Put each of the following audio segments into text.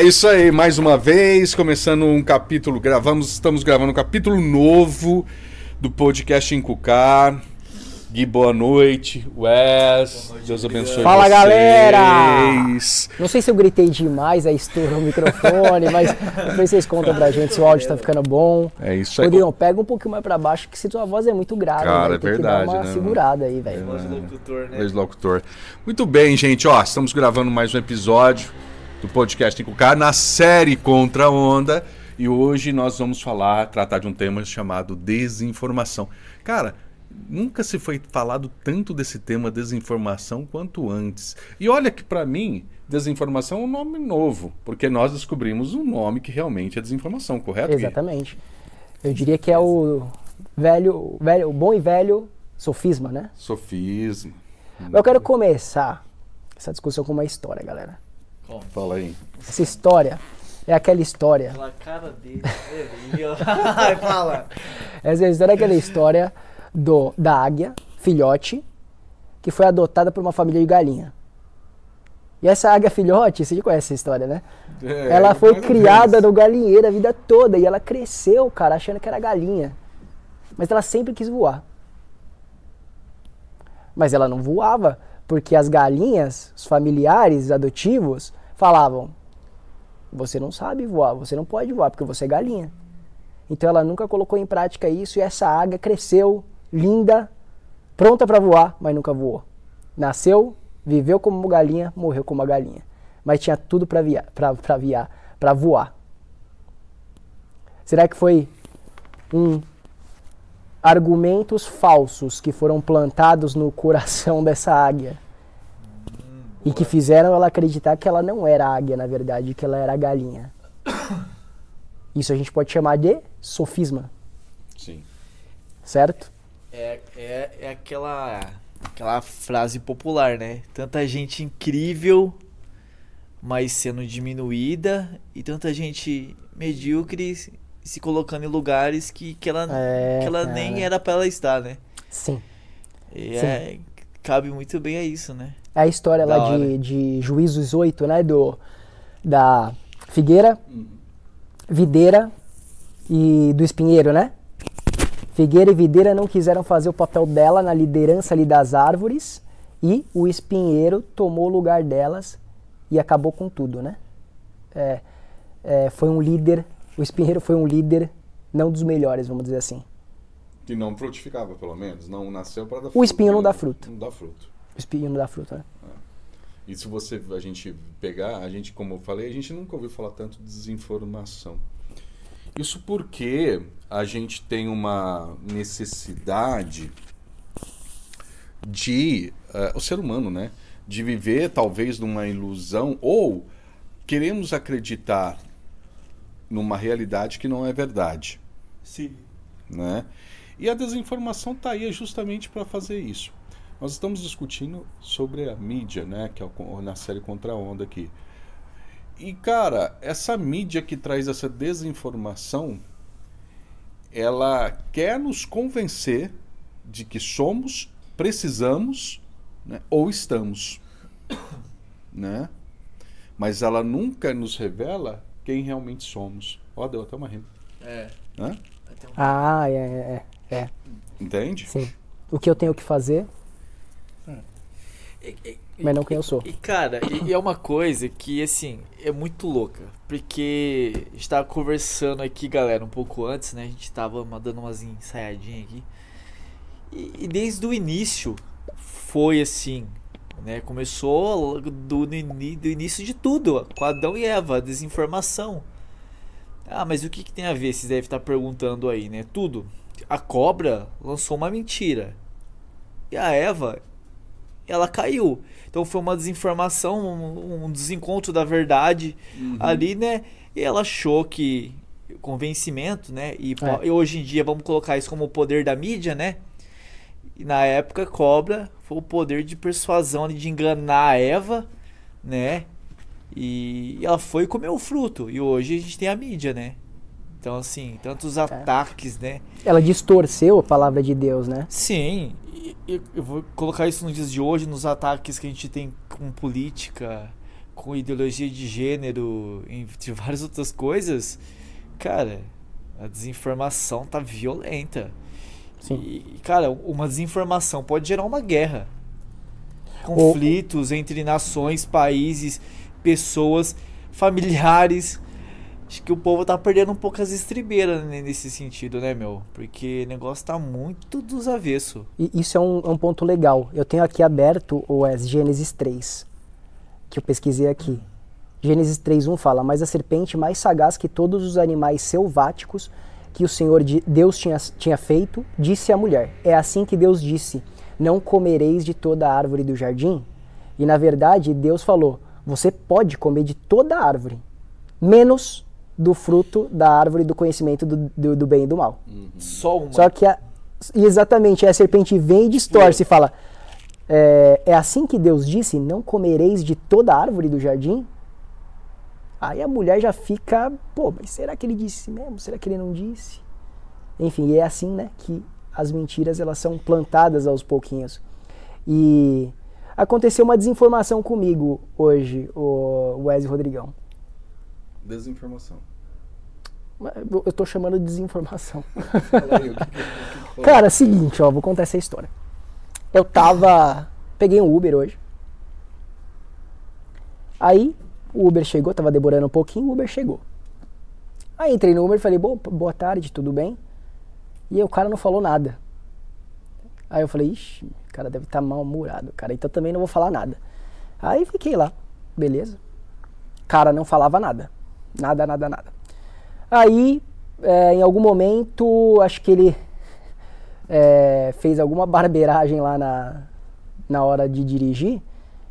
É isso aí, mais uma vez, começando um capítulo, gravamos, estamos gravando um capítulo novo do podcast Encucar. Gui, boa noite. Wes, Deus abençoe Fala, vocês. galera! Não sei se eu gritei demais, aí estourou o microfone, mas depois vocês contam pra gente se o áudio tá ficando bom. É isso aí. Rodrigão, pega um pouquinho mais pra baixo, que se tua voz é muito grave, Cara, velho, é tem verdade, que dar uma né, segurada aí, velho. Voz locutor, né? Ex-locutor. Muito bem, gente. Ó, estamos gravando mais um episódio do podcast Encucar na série Contra a Onda. E hoje nós vamos falar, tratar de um tema chamado desinformação. Cara, nunca se foi falado tanto desse tema desinformação quanto antes. E olha que pra mim, desinformação é um nome novo, porque nós descobrimos um nome que realmente é desinformação, correto? Gui? Exatamente. Eu diria que é o velho, velho, o bom e velho sofisma, né? Sofismo. Mas eu quero começar essa discussão com uma história, galera. Fala aí. Essa história é aquela história Pela cara dele. fala. Essa história é aquela história do, da águia, filhote, que foi adotada por uma família de galinha. E essa águia filhote, você já conhece essa história, né? É, ela foi criada no galinheiro a vida toda e ela cresceu, cara, achando que era galinha. Mas ela sempre quis voar. Mas ela não voava porque as galinhas, os familiares adotivos, falavam: Você não sabe voar, você não pode voar porque você é galinha. Então ela nunca colocou em prática isso e essa águia cresceu, linda, pronta para voar, mas nunca voou. Nasceu, viveu como uma galinha, morreu como uma galinha. Mas tinha tudo para via, pra, pra, via, pra voar. Será que foi um argumentos falsos que foram plantados no coração dessa águia e que fizeram ela acreditar que ela não era águia, na verdade, que ela era galinha? Isso a gente pode chamar de sofisma, Sim. certo? É, é, é aquela, aquela frase popular, né? Tanta gente incrível, mas sendo diminuída, e tanta gente medíocre se- colocando em lugares que, que ela, É, que ela cara. nem era pra ela estar, né? Sim. E é, cabe muito bem a isso, né? É a história Da lá de, de Juízos 8, né? Do, da figueira, videira e do espinheiro, né? Figueira e videira não quiseram fazer o papel dela na liderança ali das árvores e o espinheiro tomou o lugar delas e acabou com tudo, né? É, é, foi um líder, o espinheiro foi um líder não dos melhores, vamos dizer assim. Que não frutificava, pelo menos. Não nasceu para dar O espinho não dá fruto. Não dá fruto. O espinho não dá fruta, né? E se você a gente pegar, a gente, como eu falei, a gente nunca ouviu falar tanto de desinformação. Isso porque a gente tem uma necessidade de eh, o ser humano, né, de viver talvez numa ilusão ou queremos acreditar numa realidade que não é verdade Sim. né? E a desinformação está aí justamente para fazer isso. Nós estamos discutindo sobre a mídia, né? Que é o- na série Contra a Onda aqui. E cara, essa mídia que traz essa desinformação, ela quer nos convencer de que somos, precisamos, né? ou estamos, né? Mas ela nunca nos revela quem realmente somos. Ó, deu até uma rima, É. né? Um- Ah, é, é, é, é, Entende? sim. O que eu tenho que fazer, E- e- mas não quem eu sou. E cara, e, e é uma coisa que assim, é muito louca. Porque a gente tava conversando aqui, galera, um pouco antes, né? A gente tava dando umas ensaiadinhas aqui. E, e desde o início foi assim, né? Começou do, do, início de tudo, com Adão e Eva, a desinformação. Ah, mas o que, que tem a ver? Vocês devem estar perguntando aí, né? Tudo. A cobra lançou uma mentira. E a Eva, ela caiu. Então foi uma desinformação, um, um desencontro da verdade ali, né? E ela achou que convencimento, né? E, É. e hoje em dia vamos colocar isso como o poder da mídia, né? E na época, cobra foi o poder de persuasão de enganar a Eva, né? E ela foi comer o fruto. E hoje a gente tem a mídia, né? Então, assim, tantos ataques, né? Ela distorceu a palavra de Deus, né? Sim, e- e eu vou colocar isso nos dias de hoje, nos ataques que a gente tem com política, com ideologia de gênero, entre várias outras coisas, cara, a desinformação tá violenta. Sim. E, cara, uma desinformação pode gerar uma guerra. Conflitos entre nações, países, pessoas, familiares. Acho que o povo tá perdendo um pouco as estribeiras nesse sentido, né, meu? Porque o negócio tá muito dos avesso. E isso é um, é um ponto legal. Eu tenho aqui aberto o Gênesis 3, que eu pesquisei aqui. Gênesis 3.1 fala, mas a serpente mais sagaz que todos os animais selváticos que o Senhor de Deus tinha, tinha feito, disse à mulher, é assim que Deus disse, não comereis de toda a árvore do jardim? E na verdade, Deus falou, você pode comer de toda a árvore, menos do fruto da árvore do conhecimento do, do, do bem e do mal. Só uma. Só que a, exatamente a serpente vem e distorce e fala: é, é assim que Deus disse: não comereis de toda a árvore do jardim? Aí a mulher já fica, pô, mas será que ele disse mesmo? Será que ele não disse? Enfim, é assim, né, que as mentiras elas são plantadas aos pouquinhos. E aconteceu uma desinformação comigo hoje, o Wesley Rodrigão. Desinformação. Eu tô chamando de desinformação. Cara, seguinte, ó, vou contar essa história. Eu tava. Peguei um Uber hoje. Aí o Uber chegou, tava demorando um pouquinho, o Uber chegou. Aí entrei no Uber e falei, boa, boa tarde, tudo bem? E aí o cara não falou nada. Aí eu falei, ixi, o cara deve estar mal-humorado, cara, então também não vou falar nada. Aí fiquei lá, beleza. Cara não falava nada. Nada, nada, nada. Aí, é, em algum momento, acho que ele é, fez alguma barbeiragem lá na, na hora de dirigir.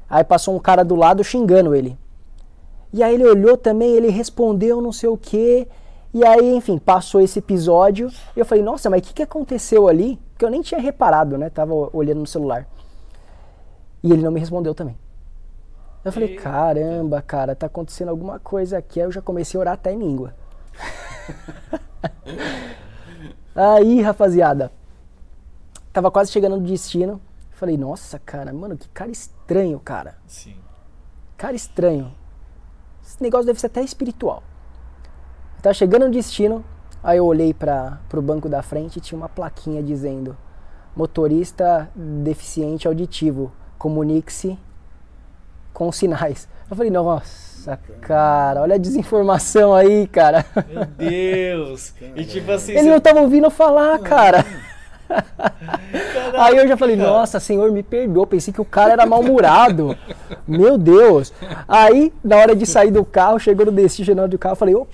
Aí passou um cara do lado xingando ele. E aí ele olhou também, ele respondeu não sei o que. E aí, enfim, passou esse episódio. E eu falei, nossa, mas o que, que aconteceu ali? Porque eu nem tinha reparado, né? Tava olhando no celular. E ele não me respondeu também. Eu falei, caramba, cara, tá acontecendo alguma coisa aqui. Aí eu já comecei a orar até em língua. Aí, rapaziada, tava quase chegando no destino. Falei, nossa, cara, mano, que cara estranho, cara. Sim. Cara estranho. Esse negócio deve ser até espiritual. Tava chegando no destino, aí eu olhei para pro banco da frente e tinha uma plaquinha dizendo: motorista deficiente auditivo, comunique-se com sinais. Eu falei, nossa, cara, olha a desinformação aí, cara. Meu Deus. E tipo assim. Ele você- não tava ouvindo falar, cara. Caraca, Aí eu já falei, nossa, senhor, me perdoa. Pensei que o cara era mal-humorado. Meu Deus. Aí, na hora de sair do carro, chegou no destino do carro, eu falei, ô,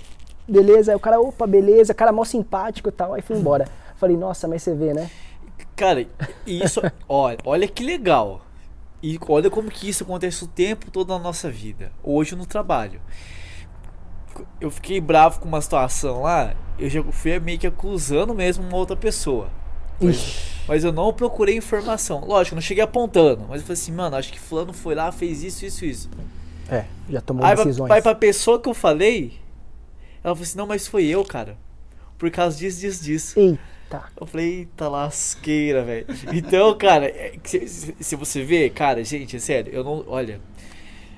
beleza. Aí o cara, opa, beleza, cara mó simpático e tal. Aí fui embora. Falei, nossa, mas você vê, né? Cara, e isso, olha, olha que legal. E olha como que isso acontece o tempo todo na nossa vida. Hoje no trabalho. Eu fiquei bravo com uma situação lá, eu já fui meio que acusando mesmo uma outra pessoa. Mas, mas eu não procurei informação. Lógico, não cheguei apontando, mas eu falei assim, mano, acho que fulano foi lá, fez isso, isso, isso. É, já tomou Aí, pra- decisões. aí pra pessoa que eu falei, ela falou assim, não, mas foi eu, cara. Por causa disso, disso, disso. Eita. Eu falei, eita lasqueira, velho. Então, cara, é se, se- você vê, cara, gente, é sério, eu não. Olha,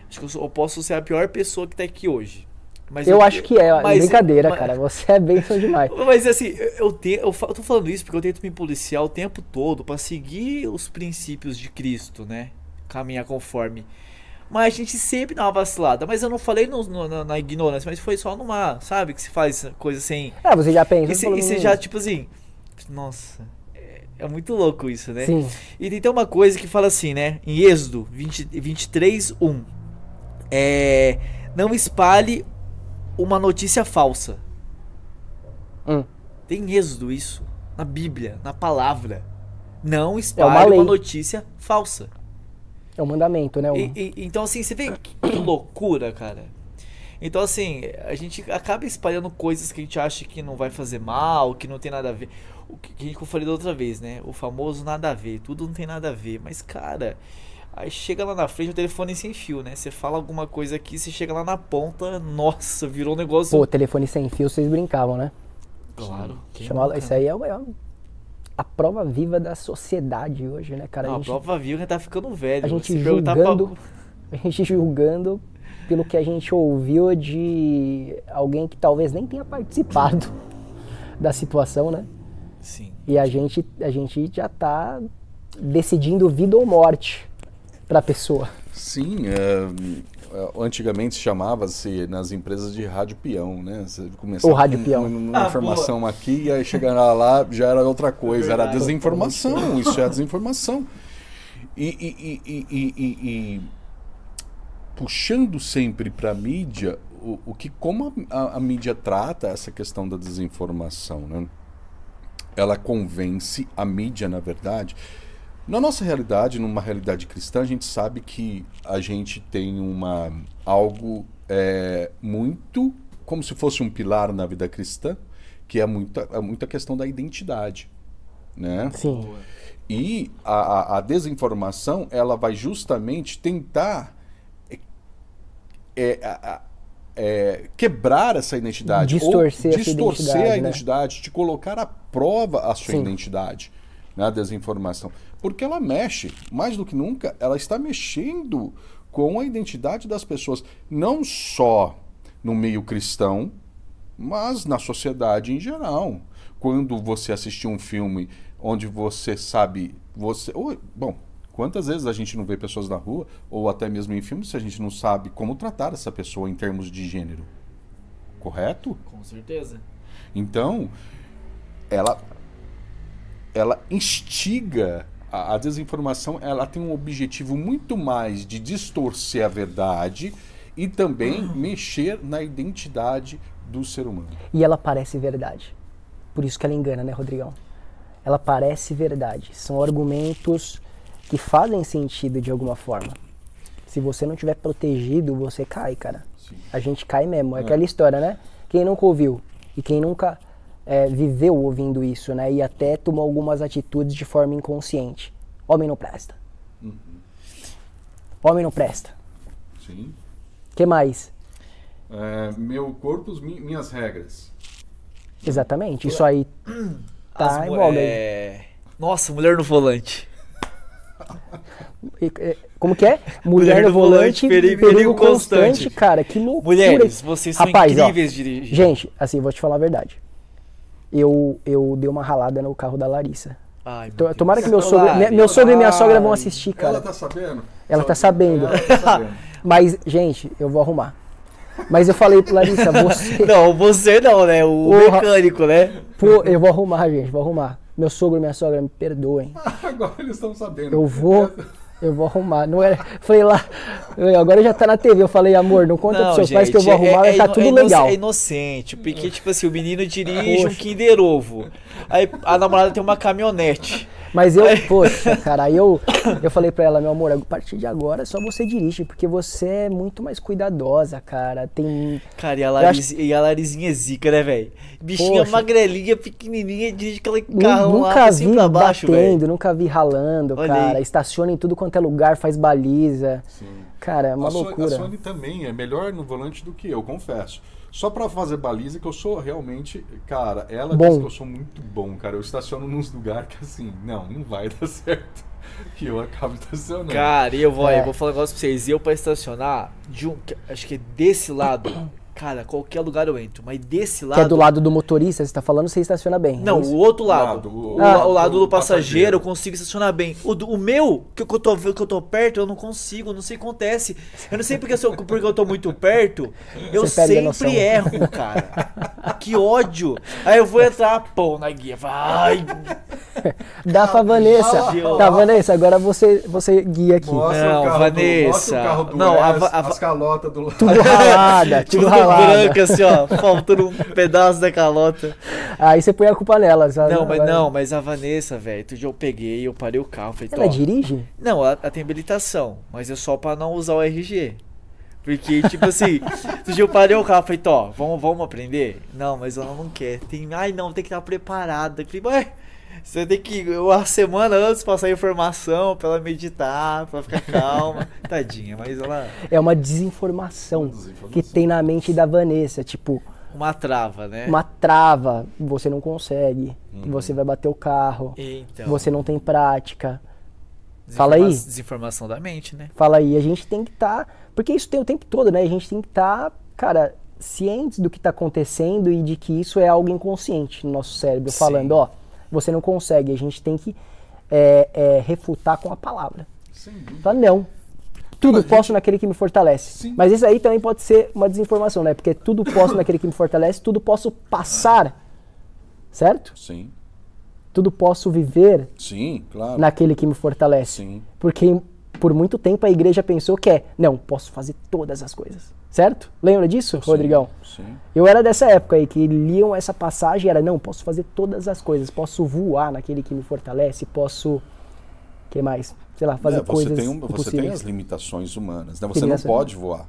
acho que eu, sou- eu posso ser a pior pessoa que tá aqui hoje. Mas Eu acho que é, mas- brincadeira, mas- cara. Você é bênção demais. Mas assim, eu, eu, te, eu, eu tô falando isso porque eu tento me policiar o tempo todo pra seguir os princípios de Cristo, né? Caminhar conforme. Mas a gente sempre dá uma vacilada. Mas eu não falei no- no- na, na ignorância, mas foi só numa, sabe? Que se faz coisa sem. Ah, você já pensa. E e você "Hum, já, tipo assim. Nossa, é, é muito louco isso, né? Sim. E tem uma coisa que fala assim, né? Em Êxodo 20, 23, 1. É. Não espalhe uma notícia falsa. Hum. Tem em Êxodo isso. Na Bíblia, na palavra. Não É uma espalhe uma notícia falsa. É um mandamento, né? E- e- então, assim, você vê que, que loucura, cara. Então, assim, a gente acaba espalhando coisas que a gente acha que não vai fazer mal, que não tem nada a ver. O que, que eu falei da outra vez, né? O famoso nada a ver. Tudo não tem nada a ver. Mas, cara, aí chega lá na frente o telefone sem fio, né? Você fala alguma coisa aqui, você chega lá na ponta, nossa, virou um negócio. Pô, telefone sem fio, vocês brincavam, né? claro. quem Chama, nunca, isso aí é, o- é a prova viva da sociedade hoje, né, cara? Não, a a gente, prova viu que tá ficando velho. a gente julgando, pra- a gente julgando pelo que a gente ouviu de alguém que talvez nem tenha participado da situação, né? Sim. E a gente, a gente já tá decidindo vida ou morte para a pessoa. Sim, é, antigamente chamava-se nas empresas de rádio peão, né? Você começava O rádio peão. uma, uma Ah, informação aqui e aí chegava lá já era outra coisa, era desinformação, isso é desinformação. E, e- e- e- e- e- e puxando sempre para a mídia, o, o que como a, a- a mídia trata essa questão da desinformação, né? Ela convence a mídia, na verdade. Na nossa realidade, numa realidade cristã, a gente sabe que a gente tem uma algo é, muito como se fosse um pilar na vida cristã, que é muita, é muita questão da identidade, né? Sim. E a, a- a desinformação, ela vai justamente tentar é, é, a- a- é, quebrar essa identidade. ou Distorcer essa distorcer identidade, a né? identidade, te colocar à prova a sua Sim. identidade, né, a desinformação. Porque ela mexe, mais do que nunca, ela está mexendo com a identidade das pessoas, não só no meio cristão, mas na sociedade em geral. Quando você assistir um filme onde você sabe, você, ou, bom, quantas vezes a gente não vê pessoas na rua ou até mesmo em filmes se a gente não sabe como tratar essa pessoa em termos de gênero, correto? Com certeza. Então, ela ela instiga a, a desinformação, ela tem um objetivo muito mais de distorcer a verdade e também mexer na identidade do ser humano. E ela parece verdade. Por isso que ela engana, né, Rodrigão? Ela parece verdade. São argumentos que fazem sentido de alguma forma. Se você não tiver protegido, você cai, cara. Sim. A gente cai mesmo. É aquela história, né? Quem nunca ouviu e quem nunca é, viveu ouvindo isso, né? E até tomou algumas atitudes de forma inconsciente. Homem não presta. Homem não presta. Sim. que mais? É, meu corpo, mi- minhas regras. Exatamente. Isso aí tá As em é... Nossa, mulher no volante. É, Como que é? Mulher no volante, perigo, perigo constante. constante. Cara, que loucura. Mulheres, vocês são Rapaz, ó, incríveis de dirigir. Gente, assim, vou te falar a verdade. Eu, eu dei uma ralada no carro da Larissa. Ai, meu To- Deus. Tomara que meu sogro, Lari, minha- meu sogro e minha sogra vão assistir, cara. Ela tá sabendo? Ela tá sabendo. Ela tá sabendo. Mas, gente, eu vou arrumar. Mas eu falei pra Larissa, você. Não, você não, né? O Porra. mecânico, né? Pô, eu vou arrumar, gente, vou arrumar. Meu sogro e minha sogra me perdoem. Agora eles estão sabendo. Eu vou. Eu vou arrumar. Não era. Falei lá. Agora já tá na TV. Eu falei, amor, não conta pros seus pais que eu vou arrumar, vai é tá ino- tudo é legal. É inocente, porque, tipo assim, o menino dirige um Poxa. Kinder Ovo. Aí a namorada tem uma caminhonete. Mas eu, poxa, cara, aí eu, eu falei pra ela, meu amor, a partir de agora só você dirige, porque você é muito mais cuidadosa, cara. Tem. Cara, e a, acho- Laris, e a Larizinha é zica, né, velho? Bichinha Poxa. magrelinha, pequenininha, dirige aquele carro lá nunca assim vi pra baixo, batendo, velho. nunca vi ralando, Olha cara. aí. Estaciona em tudo quanto é lugar, faz baliza. Sim. Cara, é uma a, Sony, loucura. a Sony também é melhor no volante do que eu, confesso. Só pra fazer baliza que eu sou realmente, cara, ela Bom. diz que eu sou muito bom, cara. Eu estaciono nos lugares que assim, não, não vai dar certo. E eu acabo estacionando. Cara, e eu vou, É. eu vou falar um negócio pra vocês. Eu pra estacionar, de um, acho que é desse lado, cara, qualquer lugar eu entro, mas desse lado. Que é do lado do motorista, você tá falando, você estaciona bem. Não, é o outro lado. Lado, o, o- la- Ah. o lado do o passageiro passageiro. eu consigo estacionar bem. O, do- o meu, que eu, tô, que eu tô perto, eu não consigo, não sei o que acontece. Eu não sei porque, eu sou- porque eu tô muito perto, eu sempre erro, cara. Que ódio. Aí eu vou entrar, pô, na guia. Vai. Dá pra Vanessa. Tá, Vanessa, agora você, você guia aqui. Mostra Não, o carro Vanessa. Do, mostra o carro do Não, a a as calotas do lado. Tudo ralada, tudo Tudo ralada. Branco assim, ó, faltando um pedaço da calota. Aí você põe a culpa nela. sabe? Não, mas não, mas a Vanessa, velho, outro dia eu peguei, eu parei o carro, falei, Ela dirige? Não, ela, ela tem habilitação, mas é só pra não usar o RG. Porque, tipo assim, outro dia eu parei o carro, falei, ó, vamos, vamos aprender? Não, mas ela não quer. Tem, ai não, tem que estar preparada. Eu falei, ué, você tem que, uma semana antes passar informação pra ela meditar, pra ficar calma. Tadinha, mas ela, É uma desinformação, Uma desinformação. que tem na mente da Vanessa. Tipo, uma trava, né? uma trava, você não consegue, Uhum. você vai bater o carro, Então, você não tem prática. Fala aí. Desinforma- Desinformação da mente, né? Fala aí, a gente tem que estar. porque isso tem o tempo todo, né? A gente tem que estar, cara, cientes do que está acontecendo e de que isso é algo inconsciente no nosso cérebro, Sim. falando, ó, você não consegue. A gente tem que é, é, refutar com a palavra. Dúvida. Fala, não. Tudo Mas posso naquele que me fortalece. Sim. Mas isso aí também pode ser uma desinformação, né? Porque tudo posso naquele que me fortalece, tudo posso passar, certo? Sim, Tudo posso viver sim, claro. naquele que me fortalece. Sim. Porque por muito tempo a igreja pensou que é, não, posso fazer todas as coisas. Certo? Lembra disso, Rodrigão? Sim. Eu era dessa época aí que liam essa passagem e era, não, posso fazer todas as coisas, posso voar naquele que me fortalece, posso. que mais? Sei lá, fazer É, você coisas tem, um- você tem as limitações humanas, né? Você não pode voar.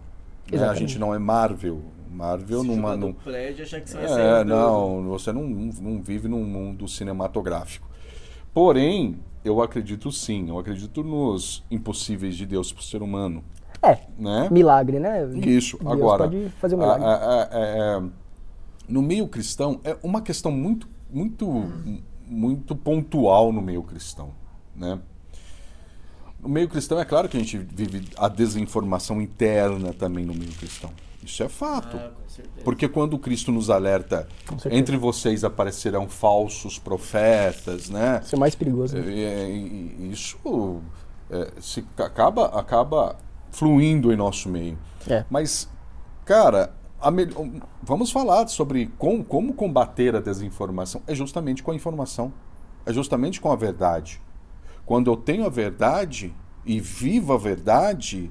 né? A gente não é Marvel. Marvel numa, num, prédio achar que você É, não, você não, não, não vive num mundo cinematográfico. Porém, eu acredito sim, eu acredito nos impossíveis de Deus para o ser humano, É, né? milagre, né? Isso, Deus agora. pode fazer um milagre. a- a- a- no meio cristão, é uma questão muito, muito, muito pontual no meio cristão, né? No meio cristão, é claro que a gente vive a desinformação interna também no meio cristão. Isso é fato. Ah. Porque quando Cristo nos alerta, entre vocês aparecerão falsos profetas, né? Isso é mais perigoso. né? É, e- e isso é, se acaba, acaba fluindo em nosso meio. É. Mas, cara, a mel- vamos falar sobre com- como combater a desinformação. É justamente com a informação. É justamente com a verdade. Quando eu tenho a verdade e vivo a verdade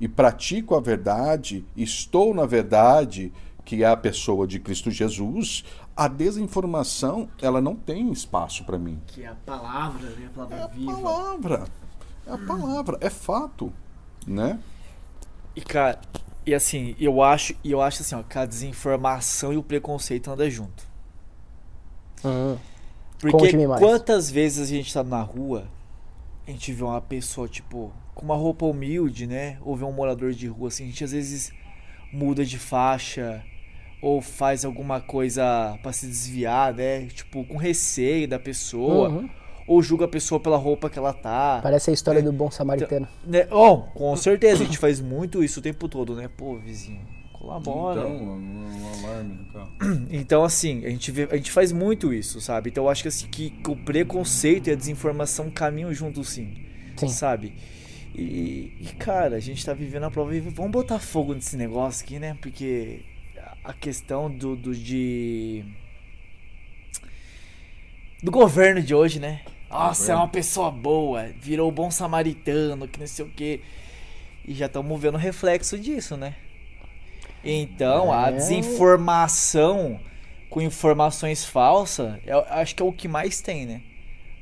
e pratico a verdade, estou na verdade, que é a pessoa de Cristo Jesus, a desinformação, ela não tem espaço para mim. Que é a palavra, né? A palavra É a viva. palavra. É a palavra, é fato, né? E cara, e assim, eu acho, e eu acho assim, ó, que a desinformação e o preconceito andam junto. Hum. Porque quantas vezes a gente tá na rua, a gente vê uma pessoa, tipo, com uma roupa humilde, né? Ou vê um morador de rua, assim, a gente às vezes muda de faixa ou faz alguma coisa pra se desviar, né? Tipo, com receio da pessoa. Uhum. Ou julga a pessoa pela roupa que ela tá. Parece a história do bom samaritano. Né? Oh, com certeza, a gente faz muito isso o tempo todo, né? Pô, vizinho, colabora. Então, um alarme no carro. Então, assim, a gente, vê, a gente faz muito isso, sabe? Então, eu acho que, assim, que o preconceito e a desinformação caminham juntos, sim. Sim. Sabe? E, e, cara, a gente tá vivendo a prova vamos botar fogo nesse negócio aqui, né? Porque a questão do, do de... Do governo de hoje, né? Nossa, é uma pessoa boa, virou bom samaritano, que não sei o quê. E já estamos vendo o reflexo disso, né? Então, a É. desinformação com informações falsas, eu acho que é o que mais tem, né?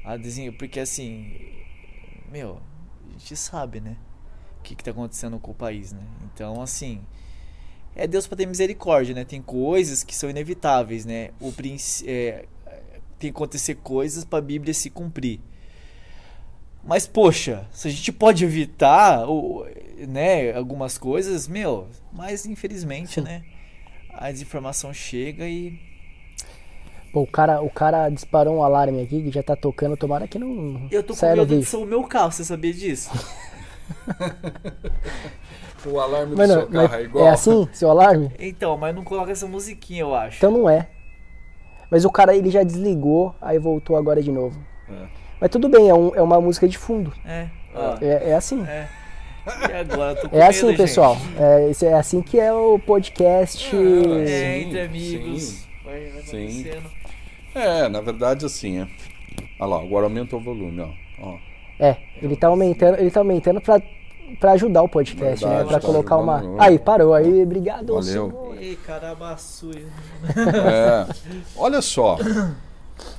A desin... Porque assim, meu, a gente sabe, né? O que, que tá acontecendo com o país, né? Então, assim, é Deus pra ter misericórdia, né? Tem coisas que são inevitáveis, né? O é, tem que acontecer coisas pra Bíblia se cumprir. Mas, poxa, se a gente pode evitar o, né, algumas coisas, meu, mas infelizmente, né? A desinformação chega e. Pô, o cara, o cara disparou um alarme aqui que já tá tocando, tomara que não Eu tô com medo de ser o meu carro, você sabia disso? O alarme do Mano, seu mas carro é igual. é assim, seu alarme? Então, mas não coloca essa musiquinha, eu acho. Então não é. Mas o cara ele já desligou, aí voltou agora de novo. É. Mas tudo bem, é, um- é uma música de fundo. É, ó. É, é assim. É. E agora eu tô com É medo, assim, gente. pessoal. É, é assim que é o podcast. É, Sim, entre amigos. sim. Vai, vai Sim. É, na verdade, assim, é. Olha lá, agora aumenta o volume, ó. ó. É, ele tá aumentando, ele tá aumentando pra, pra ajudar o podcast, né? Verdade, Pra tá colocar uma. Aí, parou. Aí, obrigado. Valeu. senhor. Ei, carabaçu. É, olha só,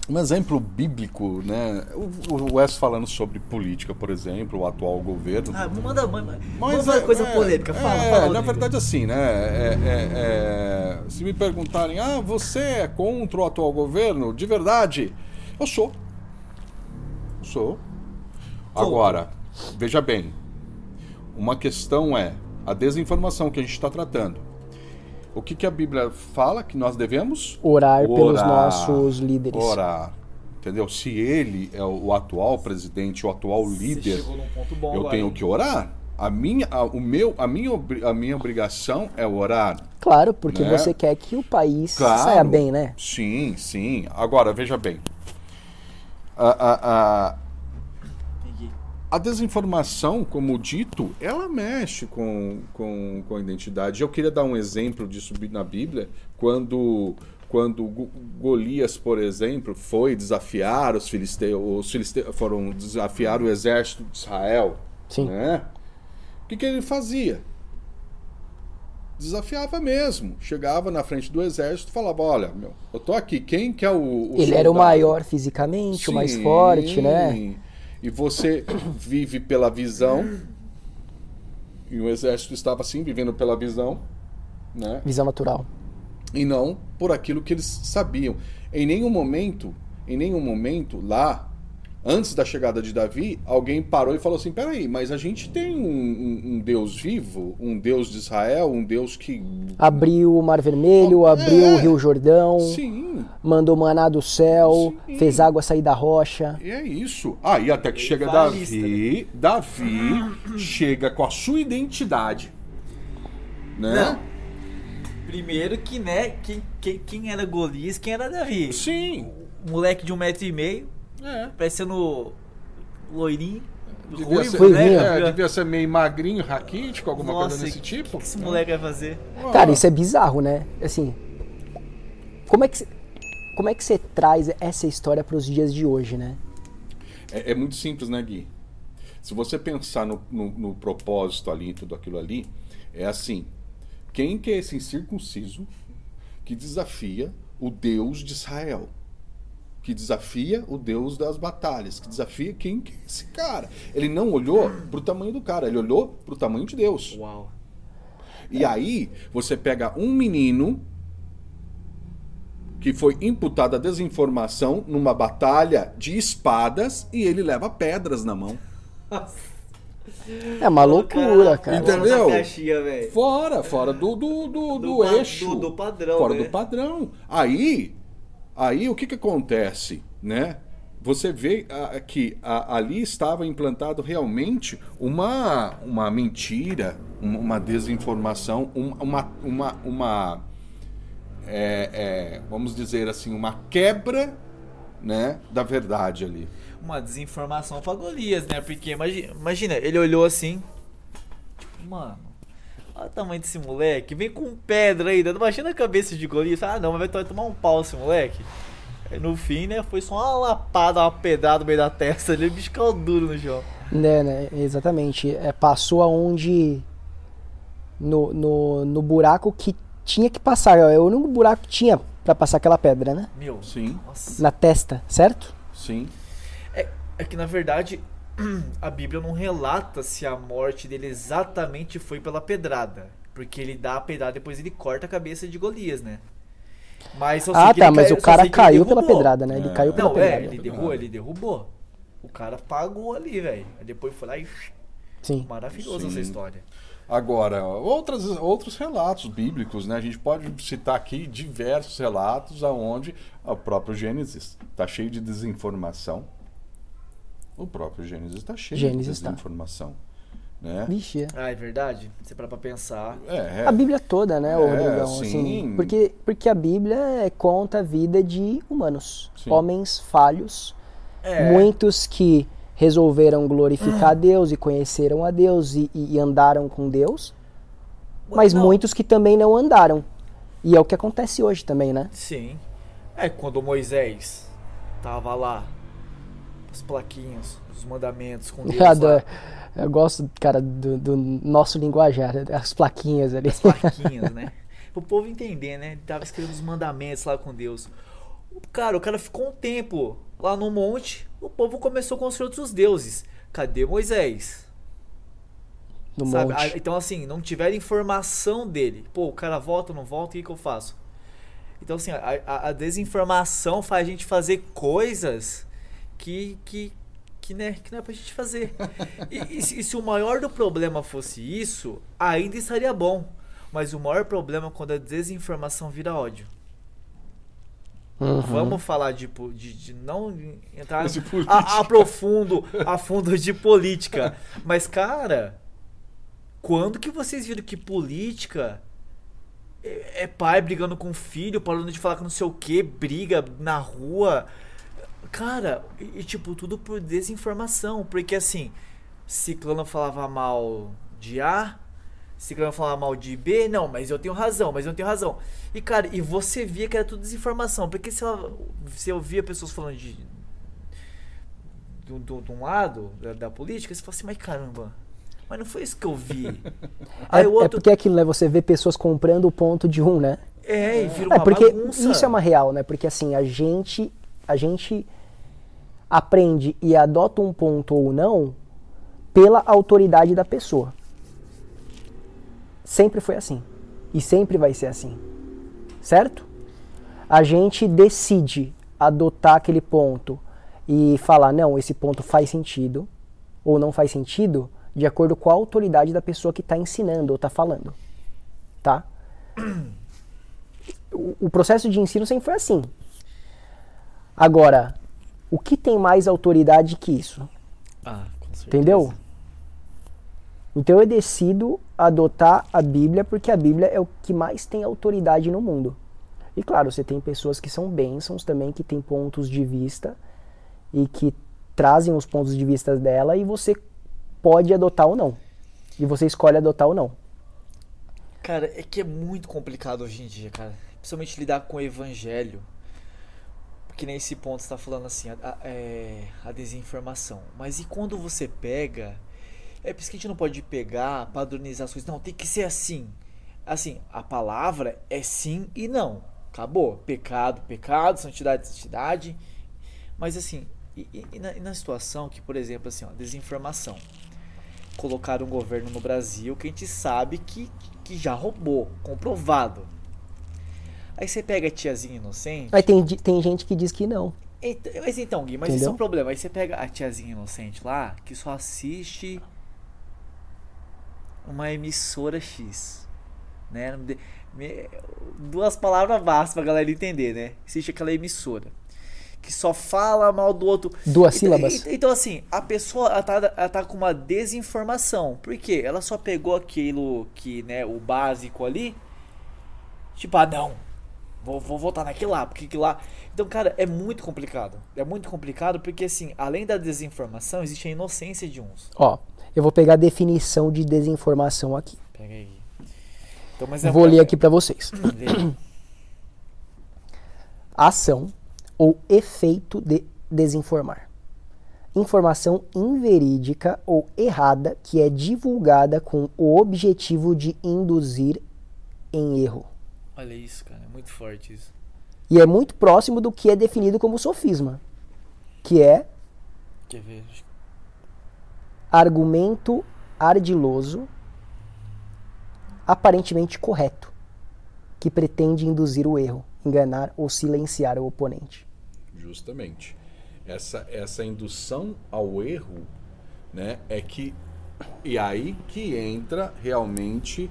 um exemplo bíblico, né? O, o Wes falando sobre política, por exemplo, o atual governo. Ah, manda, manda, Mas manda é- coisa é, polêmica. Fala, é, fala. Na verdade, assim, né? é- é- é, se me perguntarem, ah, você é contra o atual governo? De verdade, eu sou. Sou. Agora, veja bem, uma questão é a desinformação que a gente está tratando. O que, que a Bíblia fala que nós devemos? Orar, pelos Orar. nossos líderes. Orar. Entendeu? Se ele é o atual presidente, o atual Você líder, bom eu tenho hein? que orar. A minha, a, o meu, a, minha, a minha obrigação é orar. Claro, porque Né? você quer que o país Claro. saia bem, né? Sim, sim. Agora, veja bem. A, a, a, Entendi. A desinformação, como dito, ela mexe com, com, com a identidade. Eu queria dar um exemplo disso na Bíblia, quando, quando Go- Golias, por exemplo, foi desafiar os filisteus, os filisteus foram desafiar o exército de Israel. Sim. Né? O que, que ele fazia? Desafiava mesmo. Chegava na frente do exército e falava: Olha, meu, eu tô aqui. Quem que é o. o Ele era o soldado?" maior fisicamente, o mais forte, né? E você vive pela visão. E o exército estava assim, vivendo pela visão, né? Visão natural. E não por aquilo que eles sabiam. Em nenhum momento, em nenhum momento lá, antes da chegada de Davi, alguém parou e falou assim: peraí, mas a gente tem um, um- um Deus vivo, um Deus de Israel, um Deus que. Abriu o Mar Vermelho, É. abriu o Rio Jordão, Sim, mandou maná do céu, Sim. fez água sair da rocha. E é isso. Aí até que chega vai a Davi, Davi chega com a sua identidade, né? Não. Primeiro que, né, quem, quem, quem era Golias, quem era Davi? Sim. Moleque de um metro e meio, É. parecendo loirinho, Devia ruivo, ser, né? é, devia ser meio magrinho, raquítico, alguma Nossa, coisa desse o tipo. que, que esse moleque vai fazer? Cara, isso é bizarro, né? Assim, como é que cê- como é que você traz essa história para os dias de hoje, né? É, é muito simples, né, Gui? Se você pensar no, no- no propósito ali, tudo aquilo ali, é assim: quem que é esse incircunciso que desafia o Deus de Israel? Que desafia o Deus das batalhas? Que desafia quem que é esse cara? Ele não olhou pro tamanho do cara, ele olhou pro tamanho de Deus. Uau. E aí, você pega um menino que foi imputado a desinformação numa batalha de espadas e ele leva pedras na mão. É uma loucura, cara. Entendeu? Fora. Fora, fora do, do, do, do, eixo. do- do padrão, Fora do padrão. Aí, aí o que que acontece, né? Você vê ah, que ali estava implantado realmente uma, uma mentira, uma, desinformação, um- uma, uma, uma é, é, vamos dizer assim, uma quebra né, da verdade ali. Uma desinformação pra Golias, né? Porque imagina, imagina, ele olhou assim. Tipo, mano, olha o tamanho desse moleque. Vem com pedra ainda. Imagina a cabeça de Golias. Ah, não, mas vai tomar um pau esse moleque. Aí, no fim, né? Foi só uma lapada, uma pedrada no meio da testa ali. O bicho caiu duro no chão. Né, né, exatamente. É, passou aonde. No, no, no buraco que tinha que passar. É o único buraco que tinha pra passar aquela pedra, né? Meu, Sim, nossa. Na testa, certo? sim. É que na verdade a Bíblia não relata se a morte dele exatamente foi pela pedrada. Porque ele dá a pedrada e depois ele corta a cabeça de Golias, né? Mas sei Ah, que tá, ele mas cai- o cara caiu pela pedrada, né? Ele É. caiu pela Não, é, pedrada. ele derrubou, ele derrubou. O cara pagou ali, velho. Aí depois foi lá e. Sim. Maravilhoso Sim. essa história. Agora, outras, outros relatos bíblicos, né? A gente pode citar aqui diversos relatos aonde o próprio Gênesis está cheio de desinformação. O próprio Gênesis está cheio Gênesis de tá. desinformação. Né? Vixe. é. Ah, é verdade? Você para pra pensar. É, é. A Bíblia toda, né, É, Rodrigão? sim. Assim, porque, porque a Bíblia é- conta a vida de humanos. Sim. Homens falhos. É. Muitos que resolveram glorificar a Deus e conheceram a Deus e, e- e andaram com Deus. Mas Não. muitos que também não andaram. E é o que acontece hoje também, né? Sim. É quando Moisés tava lá, as plaquinhas, os mandamentos com Deus. Eu, adoro- lá, eu gosto, cara, do, do nosso linguajar, as plaquinhas ali. as plaquinhas, né? Pro povo entender, né? Ele tava escrevendo os mandamentos lá com Deus. O Cara, o cara ficou um tempo lá no monte, o povo começou a construir outros deuses. Cadê Moisés? No Sabe? monte. Então, assim, não tiveram informação dele. Pô, o cara volta, não volta, o que, que eu faço? Então, assim, a, a- a desinformação faz a gente fazer coisas que, que, que, né, que não é pra gente fazer. E, e se, e se o maior do problema fosse isso, ainda estaria bom. Mas o maior problema é quando a desinformação vira ódio. Uhum. Vamos falar de, de, de não entrar De a, a profundo, a fundo de política. Mas, cara, quando que vocês viram que política é, é pai brigando com filho, parando de falar com não sei o que, briga na rua? Cara, e, e, tipo, tudo por desinformação. Porque assim, Ciclano falava mal de A, Ciclano falava mal de B, não, mas eu tenho razão, mas eu não tenho razão. E cara, e você via que era tudo desinformação, porque se ela, você ouvia pessoas falando de. De, de um lado da, da política, você fala assim, mas caramba, mas não foi isso que eu vi. É, Aí é outro. porque aquilo, né? Você vê pessoas comprando o ponto de um, né? É, e vira É uma porque bagunça. isso é uma real, né? Porque assim, a gente a gente aprende e adota um ponto ou não pela autoridade da pessoa. Sempre foi assim. E sempre vai ser assim. Certo? A gente decide adotar aquele ponto e falar, não, esse ponto faz sentido ou não faz sentido de acordo com a autoridade da pessoa que está ensinando ou está falando. Tá? o, processo de ensino sempre foi assim. Agora, o que tem mais autoridade que isso? Ah, com certeza. Entendeu? Então eu decido adotar a Bíblia porque a Bíblia é o que mais tem autoridade no mundo. E claro, você tem pessoas que são bênçãos também, que têm pontos de vista e que trazem os pontos de vista dela e você pode adotar ou não. E você escolhe adotar ou não. Cara, é que é muito complicado hoje em dia, cara. Principalmente lidar com o evangelho. Porque nesse ponto você tá falando assim, a, a- é, a desinformação. Mas e quando você pega. É por isso que a gente não pode pegar, padronizar as coisas. Não, tem que ser assim. Assim, a palavra é sim e não. Acabou. Pecado, pecado, santidade, santidade. Mas assim, e, e- e na, e na situação que, por exemplo, assim, ó, desinformação colocar um governo no Brasil que a gente sabe que, que já roubou, comprovado. Aí você pega a tiazinha inocente. Mas tem, tem gente que diz que não. Ent- mas então, Gui, mas isso é um problema. Aí você pega a tiazinha inocente lá, que só assiste uma emissora X. Né? Duas palavras bastam pra galera entender, né? Assiste aquela emissora. Que só fala mal do outro. Duas Então- sílabas. Então, assim, a pessoa ela tá, ela tá com uma desinformação. Por quê? Ela só pegou aquilo que, né, o básico ali. Tipo, ah, não. Vou, vou voltar naquele lá, porque lá. Então, cara, é muito complicado. É muito complicado porque, assim, além da desinformação, existe a inocência de uns. Ó, eu vou pegar a definição de desinformação aqui. Pega aí. Então, mas é Vou ler aqui pra vocês. Lê. ação ou efeito de desinformar. Informação inverídica ou errada que é divulgada com o objetivo de induzir em erro. Olha isso, cara. É muito forte isso. E é muito próximo do que é definido como sofisma, que é Quer ver? Argumento ardiloso, aparentemente correto, que pretende induzir o erro, enganar ou silenciar o oponente. Justamente. Essa, essa indução ao erro, né, é que e aí que entra realmente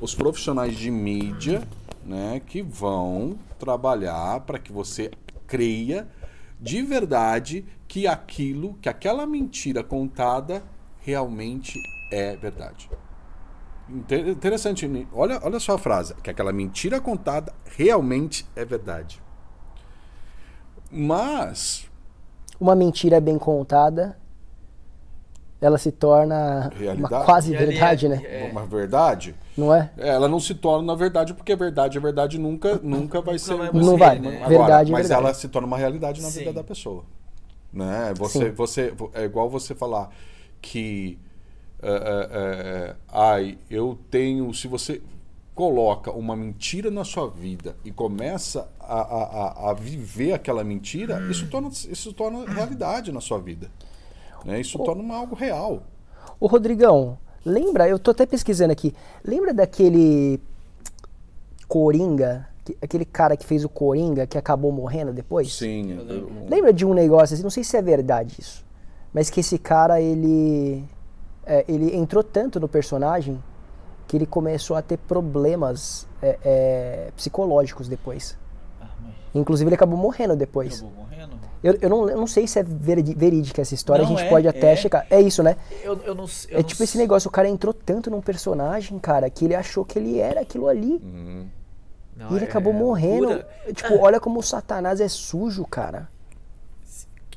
os profissionais de mídia, né, que vão trabalhar para que você creia de verdade que aquilo, que aquela mentira contada realmente é verdade. Inter- Interessante, Ni- olha, olha só a frase, que aquela mentira contada realmente é verdade. Mas Uma mentira bem contada, ela se torna Realidade? uma quase verdade, é- né? é- uma verdade, Não é? ela não se torna uma verdade porque a verdade, a verdade nunca, nunca vai ser. Não ser, vai. né? Agora, Verdade é mas verdade. ela se torna uma realidade na Sim. vida da pessoa. Né? Você, Sim. você, é igual você falar que é, é, é, ai, eu tenho. Se você coloca uma mentira na sua vida e começa a, a, a- a viver aquela mentira, isso torna, isso torna realidade na sua vida. Né? Isso torna uma- algo real. Ô Rodrigão, lembra, eu tô até pesquisando aqui, lembra daquele Coringa, que- aquele cara que fez o Coringa que acabou morrendo depois? Sim. Eu Lembra de um negócio assim, não sei se é verdade isso, mas que esse cara, ele, é, ele entrou tanto no personagem que ele começou a ter problemas é, é, psicológicos depois. Ah, Inclusive ele acabou morrendo depois. Acabou morrendo? Eu, eu, não, eu não sei se é verídica essa história, Não, a gente é, pode até é. checar. É isso, né? Eu, eu não eu é não tipo esse negócio, o cara entrou tanto num personagem, cara, que ele achou que ele era aquilo ali. Uhum. Não, e ele é- acabou é morrendo. Tipo, olha como o Satanás é sujo, cara.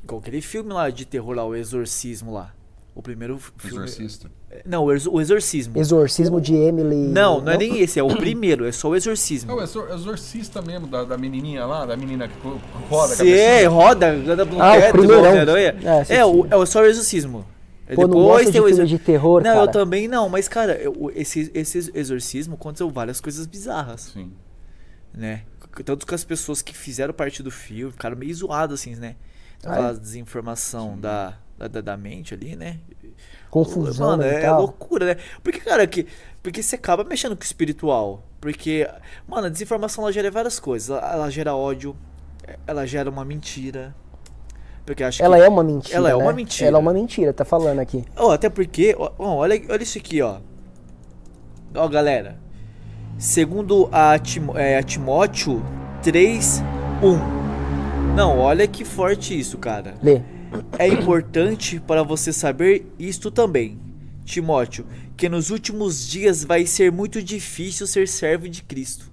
Igual aquele filme lá de terror lá, o Exorcismo lá. O primeiro filme. Exorcista. Não, o Ex- o Exorcismo. Exorcismo de Emily. Não, não é nem esse, é o primeiro, é só o Exorcismo. É o exor- exorcista mesmo, da, da menininha lá, da menina que roda Sim, cabecinha. roda, anda no Ah, o teto, primeirão. Homem-Aranha. É. É, o, é só o Exorcismo. Aí Pô, não gosto de tem o filme exor- de terror, Não, cara. eu também não, mas cara, eu- esse, esse exorcismo aconteceu várias coisas bizarras, Sim. né? Tanto que as pessoas que fizeram parte do filme ficaram meio zoadas, assim, né? É? Aquela desinformação da, da, da- da mente ali, né? Confusão Mano, é mental. loucura, né? Porque, cara, que, porque você acaba mexendo com o espiritual. Porque, mano, a desinformação ela gera várias coisas. Ela, ela gera ódio, ela gera uma mentira. Porque acho Ela que. é uma mentira. Ela é né? uma mentira. Ela é uma mentira, tá falando aqui. Ó, até porque, ó, olha, olha isso aqui, ó. Ó, galera. Segundo a, Tim, é, a Timóteo 3, 1. Não, olha que forte isso, cara. Lê. É importante para você saber isto também, Timóteo, que nos últimos dias vai ser muito difícil ser servo de Cristo.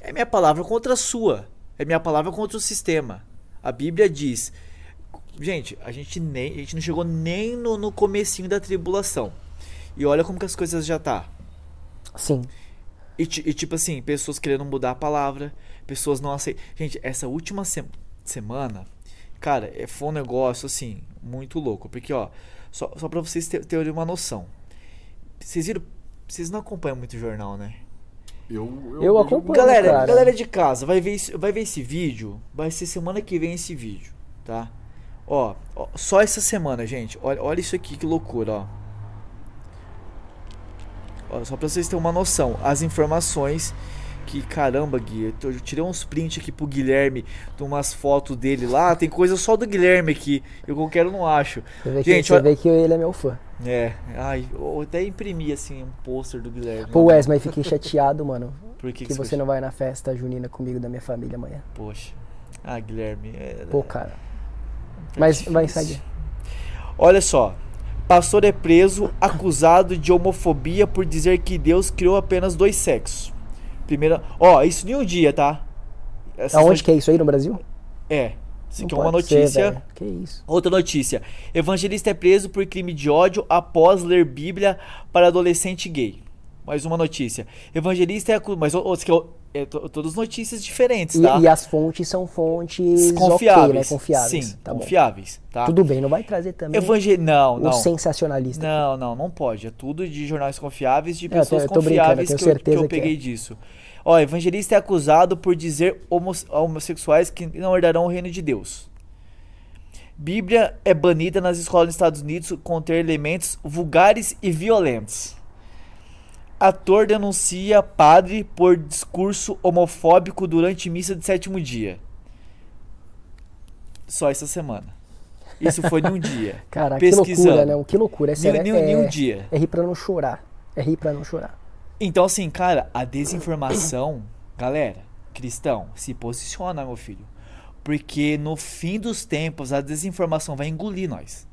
É minha palavra contra a sua. É minha palavra contra o sistema. A Bíblia diz. Gente, a gente, nem, a gente não chegou nem no, no comecinho da tribulação. E olha como que as coisas já tá. Sim. E, e, tipo assim, pessoas querendo mudar a palavra, pessoas não aceitam. Gente, essa última se- semana, cara, é, foi um negócio assim, muito louco. Porque, ó, só, só pra vocês ter- terem uma noção. Vocês viram? Vocês não acompanham muito o jornal, né? Eu, Eu vejo- acompanho. Galera, cara. galera de casa, vai ver, esse, vai ver esse vídeo. Vai ser semana que vem esse vídeo, tá? Ó, ó, só essa semana, gente. Olha, olha isso aqui, que loucura, ó. Ó, Só pra vocês terem uma noção, as informações que, caramba, Gui, eu tirei uns prints aqui pro Guilherme de umas fotos dele lá. Tem coisa só do Guilherme aqui. Eu qualquer um não acho. Você vê, que, Gente, você olha- vê que ele é meu fã. É, ai, eu até imprimi assim um pôster do Guilherme. Pô, Wes, mas fiquei chateado, mano. Por que, Que você não vai na festa junina comigo da minha família amanhã. Poxa. Ah, Guilherme. É... Pô, cara. tá Mas vai, difícil. segue. Olha só. Pastor é preso acusado de homofobia por dizer que Deus criou apenas dois sexos. Primeira. Ó, isso em um dia, tá? Aonde que é isso aí no Brasil? É. Isso aqui é uma ser, notícia. isso? Outra notícia. Evangelista é preso por crime de ódio após ler Bíblia para adolescente gay. Mais uma notícia. Evangelista é acusado. Mas é, to- todas notícias diferentes, E, tá? e as fontes são fontes confiáveis. ok, né? Confiáveis. Sim, tá confiáveis, tá? Tudo bem, não vai trazer também Evangel... Não, o não. sensacionalista. Não, não, não pode. É tudo de jornais confiáveis, de É, eu tô- pessoas eu tô eu confiáveis tenho que, eu, que eu que peguei é. disso. Ó, evangelista é acusado por dizer homos- homossexuais que não herdarão o reino de Deus. Bíblia é banida nas escolas dos Estados Unidos conter elementos vulgares e violentos. Ator denuncia padre por discurso homofóbico durante missa de sétimo dia. Só essa semana. Isso foi num dia. Cara, que loucura, né? Que loucura. É, sério, Nenhum, é, nenhum dia. é rir pra não chorar. É rir pra não chorar. Então, assim, cara, a desinformação, galera, cristão, se posiciona, meu filho. Porque no fim dos tempos, a desinformação vai engolir nós.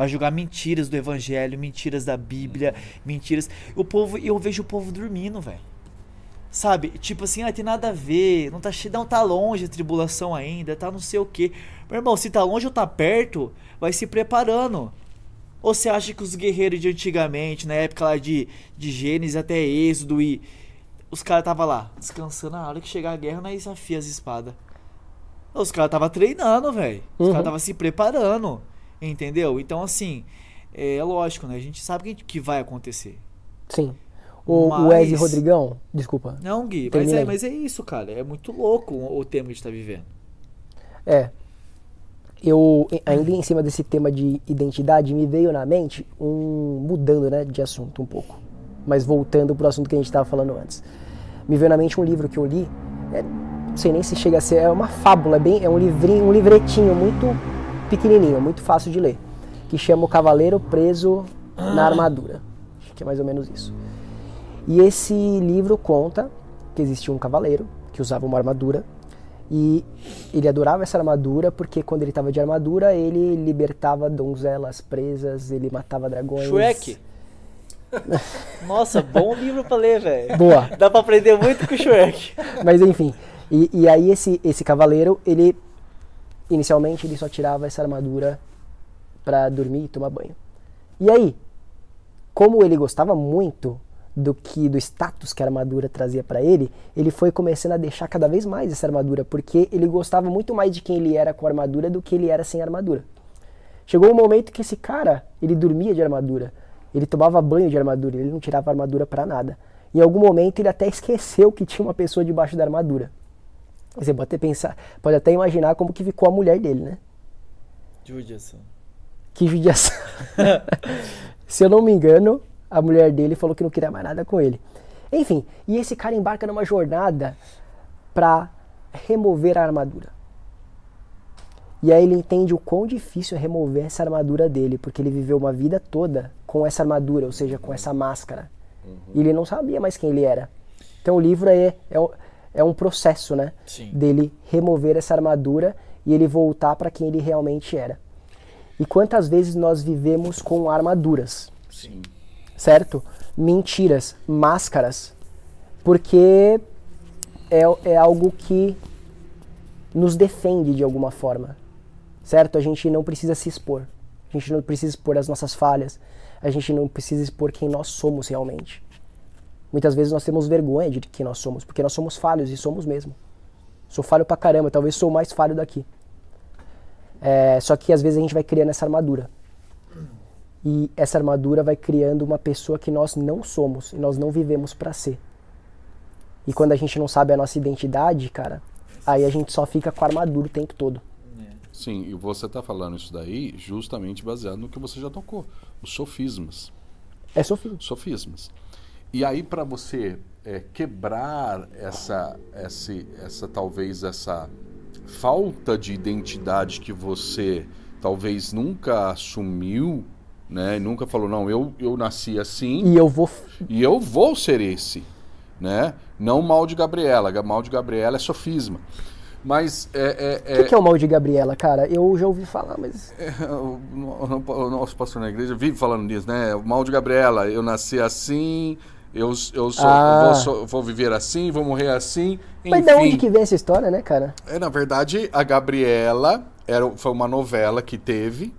Vai jogar mentiras do evangelho, mentiras da Bíblia, mentiras. O povo, eu vejo o povo dormindo, velho. Sabe? Tipo assim, ah, tem nada a ver, não tá, che- não tá longe a tribulação ainda, tá não sei o quê. Meu irmão, se tá longe ou tá perto, vai se preparando. Ou você acha que os guerreiros de antigamente, na época lá de, de Gênesis até Êxodo e. Os caras tava lá, descansando, a hora que chegar a guerra, nós afia as espadas. Os caras tava treinando, velho. Os Uhum. caras tava se preparando. Entendeu? Então, assim, é lógico, né? A gente sabe que, que vai acontecer. Sim. O, o Mas- Wesley Rodrigão, desculpa. Não, Gui, mas é, mas é isso, cara. É muito louco o, o tempo que a gente tá vivendo. É. Eu, ainda em cima desse tema de identidade, me veio na mente um. mudando né, de assunto um pouco. Mas voltando pro assunto que a gente estava falando antes. Me veio na mente um livro que eu li. é, não sei nem se chega a ser. É uma fábula, é, bem, é um livrinho, um livretinho muito pequenininho, muito fácil de ler. Que chama O Cavaleiro Preso na Armadura. Acho que é mais ou menos isso. E esse livro conta que existia um cavaleiro que usava uma armadura e ele adorava essa armadura porque quando ele estava de armadura ele libertava donzelas presas, ele matava dragões. Shrek. Nossa, bom livro pra ler, velho. Boa. Dá pra aprender muito com o Shrek. Mas enfim, e, e aí esse, esse cavaleiro, ele inicialmente ele só tirava essa armadura pra dormir e tomar banho. E aí, como ele gostava muito do que do status que a armadura trazia pra ele, ele foi começando a deixar cada vez mais essa armadura, porque ele gostava muito mais de quem ele era com a armadura do que ele era sem armadura. Chegou um momento que esse cara, ele dormia de armadura, ele tomava banho de armadura, ele não tirava armadura pra nada. Em algum momento ele até esqueceu que tinha uma pessoa debaixo da armadura. Você pode até pensar, pode até imaginar como que ficou a mulher dele, né? Judiação. Que judiação. Se eu não me engano, a mulher dele falou que não queria mais nada com ele. Enfim, e esse cara embarca numa jornada para remover a armadura. E aí ele entende o quão difícil é remover essa armadura dele, porque ele viveu uma vida toda com essa armadura, ou seja, com essa máscara. E ele não sabia mais quem ele era. Então o livro é, é, é um processo, né? Sim. Dele remover essa armadura e ele voltar para quem ele realmente era. E quantas vezes nós vivemos com armaduras, Sim. certo? Mentiras, máscaras, porque é, é algo que nos defende de alguma forma, certo? A gente não precisa se expor, a gente não precisa expor as nossas falhas, a gente não precisa expor quem nós somos realmente. Muitas vezes nós temos vergonha de quem nós somos, porque nós somos falhos e somos mesmo. Sou falho pra caramba, talvez sou o mais falho daqui. É, só que às vezes a gente vai criando essa armadura. E essa armadura vai criando uma pessoa que nós não somos e nós não vivemos pra ser. E quando a gente não sabe a nossa identidade, cara, aí a gente só fica com a armadura o tempo todo. Sim, e você está falando isso daí justamente baseado no que você já tocou, os sofismas. É sofismo. Sofismas. E aí para você é, quebrar essa, essa, essa talvez essa falta de identidade que você talvez nunca assumiu, né? Nunca falou não, eu, eu nasci assim E eu vou. e eu vou ser esse, né? Não mal de Gabriela, Ga- mal de Gabriela é sofisma. Mas é, é, O que, que é o mal de Gabriela, cara? Eu já ouvi falar, mas. o, o- o nosso pastor na igreja vive falando nisso, né? O mal de Gabriela, eu nasci assim, eu, eu sou, Ah. vou, sou- vou viver assim, vou morrer assim. Enfim, Mas de onde que vem essa história, né, cara? é, na verdade, a Gabriela era, foi uma novela que teve.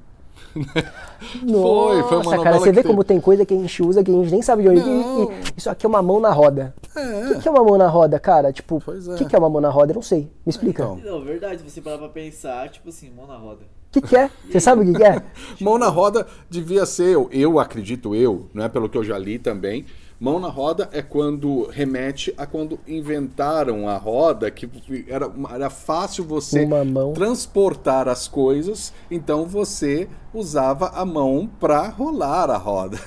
foi, foi uma Nossa, novela cara, você que vê teve. como tem coisa que a gente usa que a gente nem sabe de onde. E- e- Isso aqui é uma mão na roda. O É, que, que é uma mão na roda, cara? Tipo, o é. que, que é uma mão na roda? Eu não sei. Me explica. Então. Não, verdade, você parar pra pensar, tipo assim, mão na roda. O que, que é? Você sabe o que, que é? Mão na roda devia ser, eu, eu acredito eu, não é pelo que eu já li também. Mão na roda é quando remete a quando inventaram a roda, que era, era fácil você Uma mão. transportar as coisas, então você usava a mão para rolar a roda.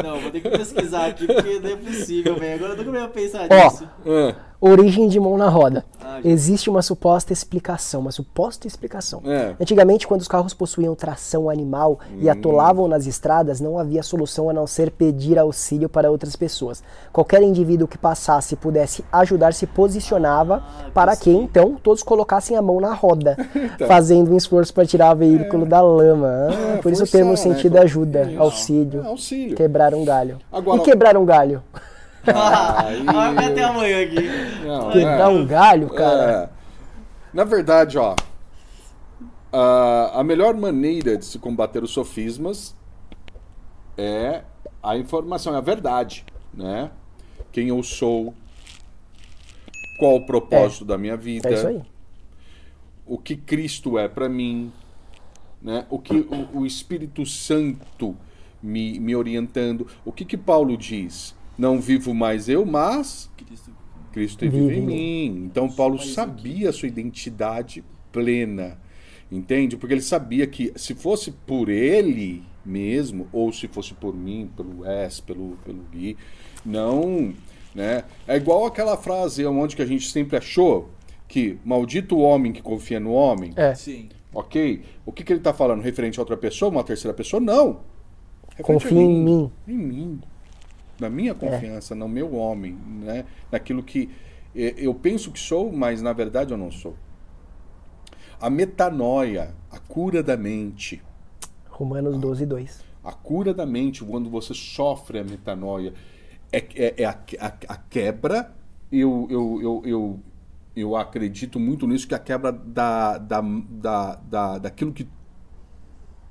Não, vou ter que pesquisar aqui porque não é possível, velho. Agora eu nunca ia pensar Ó. nisso. É, Origem de mão na roda. Ah. Existe uma suposta explicação, uma suposta explicação. É. Antigamente, quando os carros possuíam tração animal e atolavam nas estradas, não havia solução a não ser pedir auxílio para outras pessoas. Qualquer indivíduo que passasse e pudesse ajudar se posicionava Ah, para que então todos colocassem a mão na roda, fazendo um esforço para tirar o veículo da lama. Ah, É, por isso o termo né? sentido ajuda, Isso. auxílio, É, auxílio. quebrar um galho. Agora- E quebrar um galho? Vai até amanhã aqui. Não, Quebrar é. um galho, cara? É. Na verdade, ó, a, a melhor maneira de se combater os sofismas é a informação, é a verdade, né? Quem eu sou, qual o propósito da minha vida, É isso aí. o que Cristo é para mim, né? O que o, o Espírito Santo me, me orientando. O que que Paulo diz? Não vivo mais eu, mas Cristo vive Vive em mim. Então Paulo sabia a sua identidade plena. Entende? Porque ele sabia que se fosse por ele mesmo, ou se fosse por mim, pelo Wes, pelo, pelo Gui, não. Né? É igual aquela frase onde que a gente sempre achou que maldito o homem que confia no homem. É. Sim. Ok? O que, que ele está falando? Referente a outra pessoa, uma terceira pessoa? Não. Referente Confia em mim. Em mim. Na minha confiança, no meu homem, né? naquilo que eh, eu penso que sou, mas na verdade eu não sou. A metanoia, a cura da mente. Romanos 12, 2. A cura da mente, quando você sofre a metanoia, é, é, é a, a, a, quebra. Eu, eu, eu, eu, eu acredito muito nisso, que a quebra da, da, da, da, daquilo que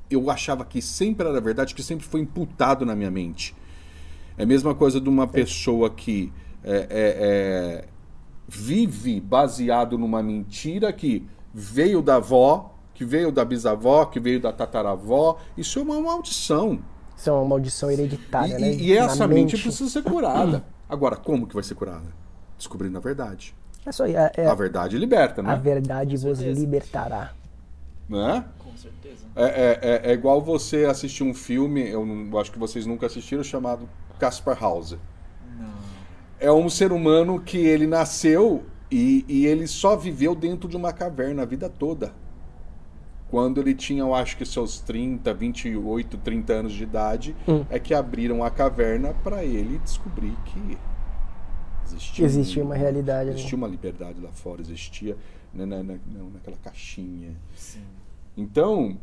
eu achava que sempre era verdade, que sempre foi imputado na minha mente. É a mesma coisa de uma pessoa que é, é, é, vive baseado numa mentira que veio da avó, que veio da bisavó, que veio da tataravó. Isso é uma maldição. Isso é uma maldição hereditária, e, né? E, essa mente. mente precisa ser curada. Agora, como que vai ser curada? Descobrindo a verdade. É só, é, é, a verdade liberta, né? A verdade vos libertará. Né? Com certeza. É, é, é, é, igual você assistir um filme, eu, não, eu acho que vocês nunca assistiram, chamado Caspar Hauser. Não. É um ser humano que ele nasceu e, e ele só viveu dentro de uma caverna a vida toda. Quando ele tinha, eu acho que seus 30, 28, 30 anos de idade, hum. é que abriram a caverna para ele descobrir que existia, existia uma realidade. Existia uma liberdade lá fora, existia né, na, na, naquela caixinha. Sim. Então,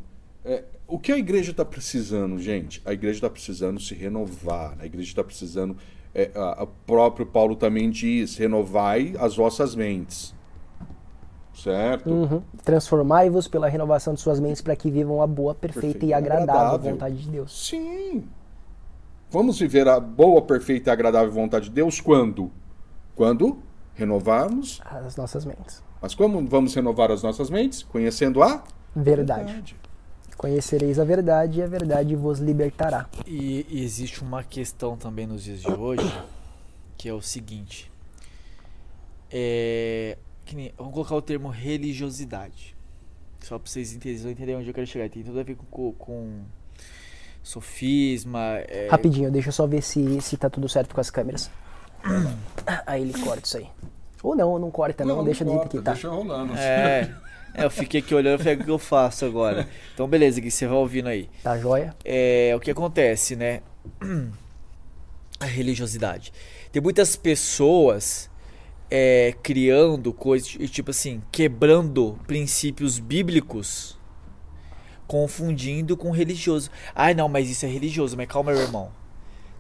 é, o que a igreja está precisando, gente? A igreja está precisando se renovar, a igreja está precisando. É, o próprio Paulo também diz: renovai as vossas mentes. Certo? Uhum. Transformai-vos pela renovação de suas mentes para que vivam a boa, perfeita e agradável, agradável vontade de Deus. Sim. Vamos viver a boa, perfeita e agradável vontade de Deus quando? Quando renovarmos as nossas mentes. Mas como vamos renovar as nossas mentes? Conhecendo a verdade. verdade. Conhecereis a verdade e a verdade vos libertará. E, e existe uma questão também nos dias de hoje, que é o seguinte. É, nem, vamos colocar o termo religiosidade. Só para vocês entenderem, entenderem onde eu quero chegar. Tem tudo a ver com, com sofisma. É... Rapidinho, deixa eu só ver se, se tá tudo certo com as câmeras. aí ele corta isso aí. Ou não, não corta não, não deixa do jeito que tá. Deixa rolando. É. É, eu fiquei aqui olhando e falei, o que eu faço agora? Então, beleza, Gui, você vai ouvindo aí. Tá joia? É, o que acontece, né? A religiosidade. Tem muitas pessoas é, criando coisas, tipo assim, quebrando princípios bíblicos, confundindo com religioso. Ai, não, mas isso é religioso. Mas calma, meu irmão.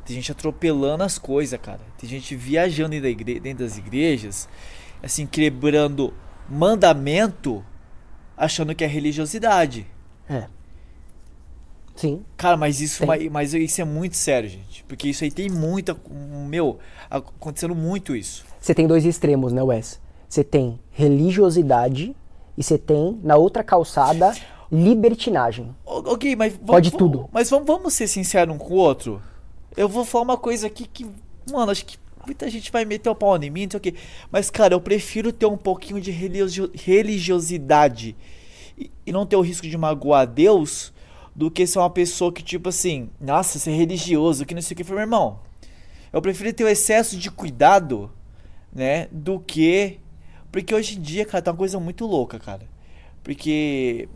Tem gente atropelando as coisas, cara. Tem gente viajando dentro, da igre dentro das igrejas, assim, quebrando mandamento achando que é religiosidade. É. Sim. Cara, mas isso, mas, mas, isso é muito sério, gente. Porque isso aí tem muita. Meu, acontecendo muito isso. Você tem dois extremos, né, Wes? Você tem religiosidade e você tem, na outra calçada, libertinagem. Ok, mas. Pode tudo. Mas vamos, vamos ser sinceros um com o outro. Eu vou falar uma coisa aqui que. Mano, acho que muita gente vai meter o pau em mim, não sei o quê. Mas, cara, eu prefiro ter um pouquinho de religio religiosidade e, e, não ter o risco de magoar Deus do que ser uma pessoa que, tipo assim, nossa, ser religioso, que não sei o que. Meu irmão, eu prefiro ter o excesso de cuidado, né, do que. Porque hoje em dia, cara, tá uma coisa muito louca, cara. Porque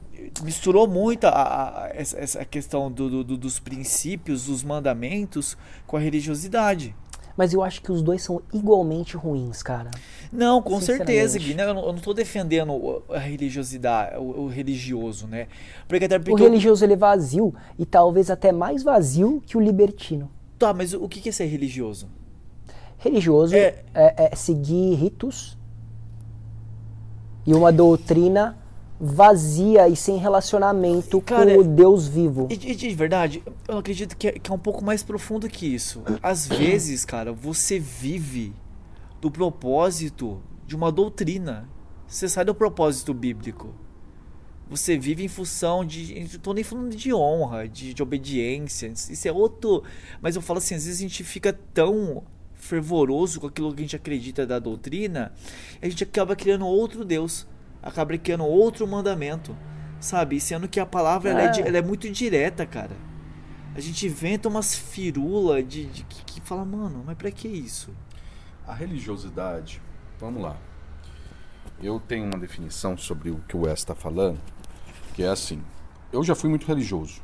misturou muito a, a, essa, questão do, do, dos princípios, dos mandamentos com a religiosidade. Mas eu acho que os dois são igualmente ruins, cara. Não, com certeza, Gui. Não, eu, não, estou defendendo a religiosidade, o, o, religioso, né? Porque até porque o religioso eu... ele é vazio e talvez até mais vazio que o libertino. Tá, mas o que é ser religioso? Religioso é, é, é seguir ritos e uma doutrina vazia e sem relacionamento Cara, com o Deus vivo. De, de verdade, eu acredito que é, que é um pouco mais profundo que isso. Às vezes, cara, você vive do propósito de uma doutrina. Você sai do propósito bíblico. Você vive em função de. Não tô nem falando de honra, de, de obediência. Isso é outro. Mas eu falo assim, às vezes a gente fica tão fervoroso com aquilo que a gente acredita da doutrina, a gente acaba criando outro Deus acaba criando outro mandamento, sabe? Sendo que a palavra é. Ela, é, ela é, muito direta, cara. A gente inventa umas firulas de, de que, que, fala, mano, mas pra que isso? A religiosidade, vamos lá. Eu tenho uma definição sobre o que o Wes está falando, que é assim. Eu já fui muito religioso,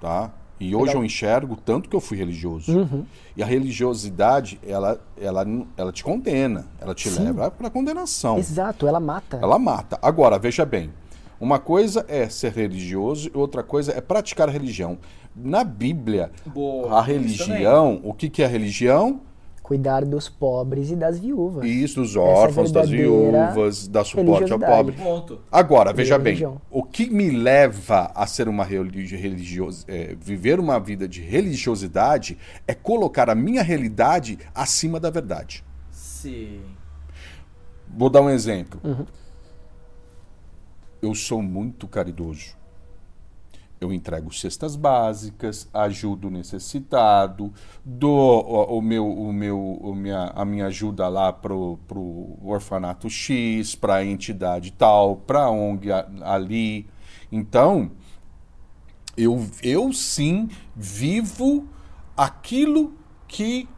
tá? E hoje Legal. eu enxergo tanto que eu fui religioso. Uhum. E a religiosidade, ela, ela, ela te condena, ela te Sim. leva para condenação. Exato, ela mata. Ela mata. Agora, veja bem. Uma coisa é ser religioso e outra coisa é praticar a religião. Na Bíblia, Boa, a religião, o que, que é a religião? Cuidar dos pobres e das viúvas. Isso, dos é órfãos, das verdadeira viúvas, dar suporte ao pobre. Ponto. Agora, veja bem, o que me leva a ser uma religi religiosa, é, viver uma vida de religiosidade é colocar a minha realidade acima da verdade. Sim. Vou dar um exemplo. Uhum. Eu sou muito caridoso. Eu entrego cestas básicas, ajudo o necessitado, dou o, o meu, o meu, o minha, a minha ajuda lá pro, pro orfanato X, para a entidade tal, para a ONG ali. Então, eu, eu sim vivo aquilo que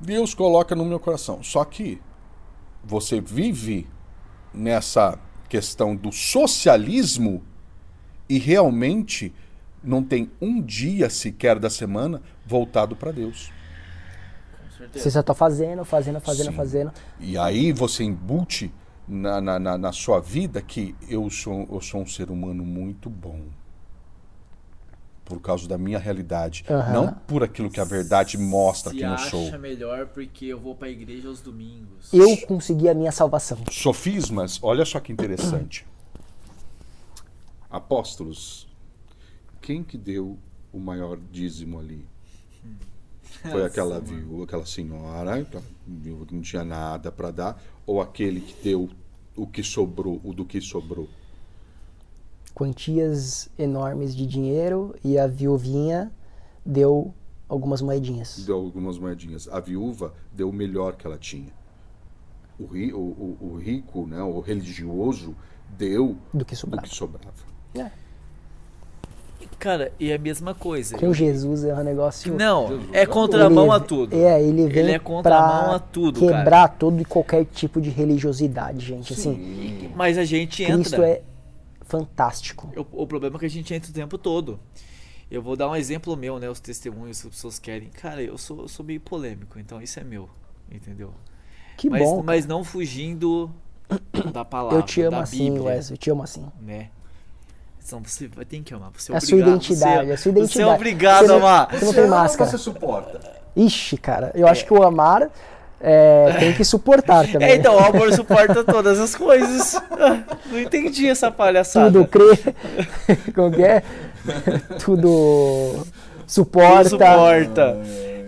Deus coloca no meu coração. Só que você vive nessa questão do socialismo e realmente não tem um dia sequer da semana voltado para Deus. Com certeza. Você só tá fazendo, fazendo, fazendo, Sim. fazendo. E aí você embute na, na, na, na sua vida que eu sou, eu sou um ser humano muito bom. Por causa da minha realidade. Aham. Não por aquilo que a verdade mostra Se quem eu acha sou. melhor porque eu vou pra igreja aos domingos. Eu consegui a minha salvação. Sofismas, olha só que interessante. Apóstolos, quem que deu o maior dízimo ali? Foi aquela viúva, aquela senhora, aquela viúva que não tinha nada para dar, ou aquele que deu o que sobrou, o do que sobrou? Quantias enormes de dinheiro e a viuvinha deu algumas moedinhas. Deu algumas moedinhas. A viúva deu o melhor que ela tinha. O, ri, o, o, o rico, né, o religioso, deu Do que o sobrava. que sobrava. É. Cara, e é a mesma coisa. Com Jesus é um negócio. Não, Jesus é contramão Ele- a tudo. É, ele vem Ele é contramão a tudo, quebrar todo e qualquer tipo de religiosidade, gente. Assim, Mas a gente entra. Cristo é fantástico. O, o problema é que a gente entra o tempo todo. Eu vou dar um exemplo meu, né? Os testemunhos que as pessoas querem. Cara, eu sou, eu sou meio polêmico, então isso é meu. Entendeu? Que mas, bom. mas não fugindo da palavra. eu te amo da assim, Bíblia, Wes, eu te amo assim. Né? Então você vai ter que amar. Você é, É a obrigado, sua identidade, você, é a sua Você identidade. é obrigado Você a amar. Você não tem máscara. Você suporta. Ixi, cara, eu acho que o amar é, tem que suportar também. É, então, o amor suporta todas as coisas. Não entendi essa palhaçada. Tudo crê. Como que é? Tudo suporta. Tudo suporta.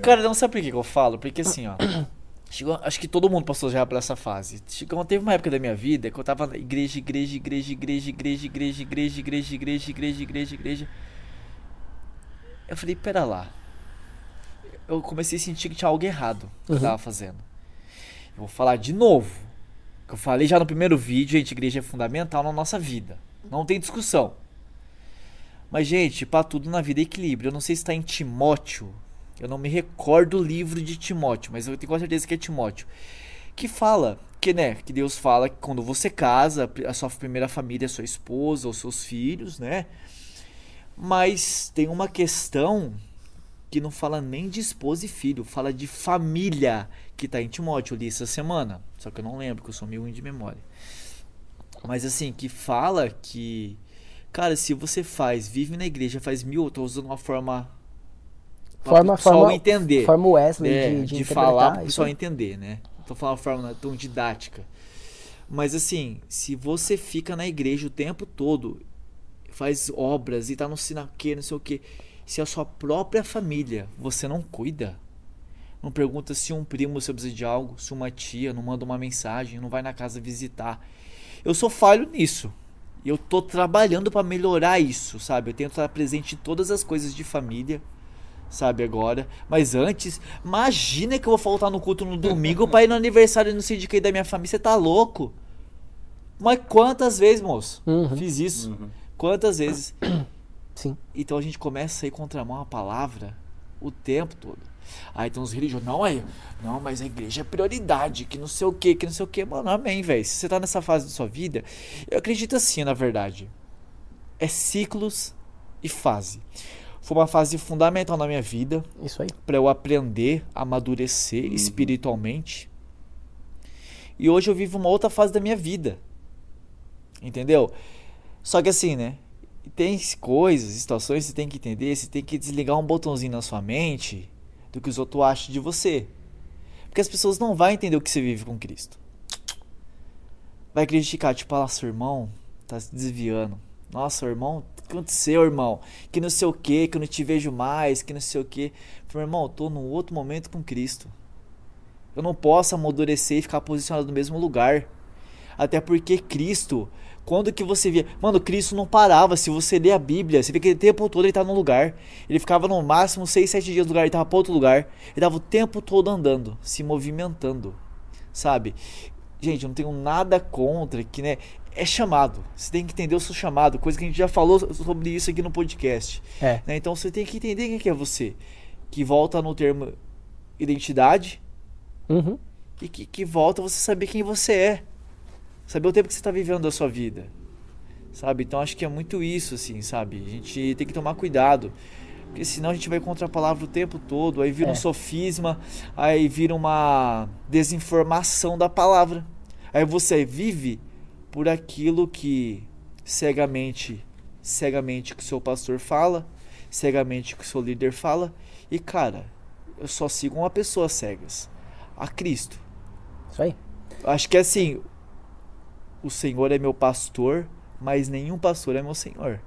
Cara, não sabe por que que eu falo? Porque assim, ó. Chegou, acho que todo mundo passou já por essa fase. Chegou, teve uma época da minha vida que eu tava na igreja, igreja, igreja, igreja, igreja, igreja, igreja, igreja, igreja, igreja, igreja, igreja. Eu falei, pera lá. Eu comecei a sentir que tinha algo errado que eu Uhum. tava fazendo. Eu vou falar de novo. Que eu falei já no primeiro vídeo, gente, igreja é fundamental na nossa vida. Não tem discussão. Mas, gente, pra tudo na vida é equilíbrio. Eu não sei se tá em Timóteo. Eu não me recordo o livro de Timóteo, mas eu tenho certeza que é Timóteo. Que fala que, né, que Deus fala que quando você casa, a sua primeira família é sua esposa ou seus filhos, né? Mas tem uma questão que não fala nem de esposa e filho, fala de família, que tá em Timóteo. Eu li essa semana, só que eu não lembro, que eu sou meio ruim de memória. Mas assim, que fala que, cara, se você faz, vive na igreja, faz mil, eu tô usando uma forma Forma, pessoal forma, entender. forma Wesley É, de, de, de, falar para o pessoal aí. entender, né? Tô falando de forma tão didática. Mas assim, se você fica na igreja o tempo todo, faz obras e tá no sinaquê, não sei o que, se a sua própria família você não cuida, não pergunta se um primo você precisa de algo, se uma tia não manda uma mensagem, não vai na casa visitar. Eu sou falho nisso. E eu tô trabalhando para melhorar isso, sabe? Eu tento estar presente em todas as coisas de família sabe, agora. Mas antes, imagina que eu vou faltar no culto no domingo pra ir no aniversário não sei de quem da minha família. Você tá louco? Mas quantas vezes, moço? Uhum. Fiz isso. Quantas vezes? Sim. Então a gente começa a ir contramão a palavra o tempo todo. Aí tem uns religiosos, não, aí, não, mas a igreja é prioridade, que não sei o que, que não sei o que. Mano, amém, velho. Se você tá nessa fase da sua vida, eu acredito assim, na verdade. É ciclos e fase. Foi uma fase fundamental na minha vida Isso aí. para eu aprender, amadurecer Uhum. espiritualmente. E hoje eu vivo uma outra fase da minha vida. Entendeu? Só que assim, né? Tem coisas, situações que você tem que entender, você tem que desligar um botãozinho na sua mente do que os outros acham de você. Porque as pessoas não vão entender o que você vive com Cristo. Vai criticar, tipo, ah, seu irmão tá se desviando. Nossa, irmão, o que aconteceu, irmão? Que não sei o que, que eu não te vejo mais, que não sei o que. Falei, irmão, eu tô num outro momento com Cristo. Eu não posso amadurecer e ficar posicionado no mesmo lugar. Até porque Cristo, quando que você via. Mano, Cristo não parava. Se você ler a Bíblia, você vê que ele o tempo todo ele tá num lugar. Ele ficava no máximo 6, 7 dias no lugar, ele tava pra outro lugar. Ele tava o tempo todo andando, se movimentando. Sabe? Gente, eu não tenho nada contra que, né? É chamado. Você tem que entender o seu chamado, coisa que a gente já falou sobre isso aqui no podcast. É. né? Então você tem que entender quem que é você. Que volta no termo identidade Uhum. e que, que volta você saber quem você é. Saber o tempo que você está vivendo da sua vida. Sabe? Então acho que é muito isso, assim, sabe? A gente tem que tomar cuidado. Porque senão a gente vai contra a palavra o tempo todo, aí vira É. um sofisma, aí vira uma desinformação da palavra. Aí você vive por aquilo que cegamente, cegamente que o seu pastor fala, cegamente que o seu líder fala, e cara, eu só sigo uma pessoa cegas, a Cristo. Isso aí. Acho que assim, o Senhor é meu pastor, mas nenhum pastor é meu Senhor.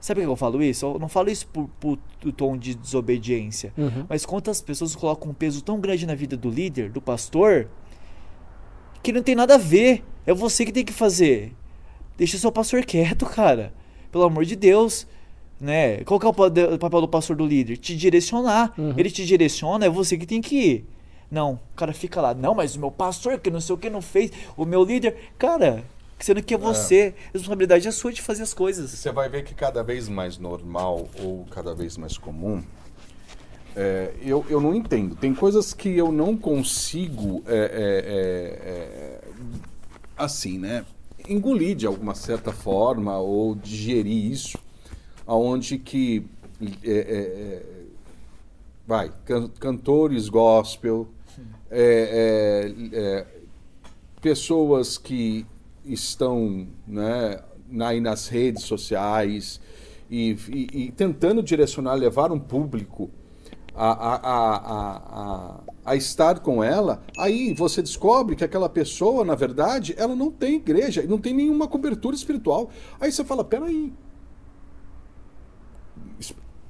Sabe por que eu falo isso? Eu não falo isso por, por, por tom de desobediência. Uhum. Mas quantas pessoas colocam um peso tão grande na vida do líder, do pastor, que não tem nada a ver. É você que tem que fazer. Deixa o seu pastor quieto, cara. Pelo amor de Deus. Né? Qual que é o pa- o papel do pastor do líder? Te direcionar. Uhum. Ele te direciona, é você que tem que ir. Não, o cara fica lá. Não, mas o meu pastor, que não sei o que não fez, o meu líder. Cara, sendo que é você. A responsabilidade é sua de fazer as coisas. Você vai ver que cada vez mais normal ou cada vez mais comum. é, eu, eu não entendo. Tem coisas que eu não consigo. é, é, é, é, assim, né? Engolir de alguma certa forma ou digerir isso. Aonde que. é, é, é, vai, can- cantores gospel. é, é, é, pessoas que estão né, aí nas redes sociais e, e- e tentando direcionar, levar um público a, a, a, a, a, estar com ela, aí você descobre que aquela pessoa, na verdade, ela não tem igreja, não tem nenhuma cobertura espiritual. Aí você fala, peraí.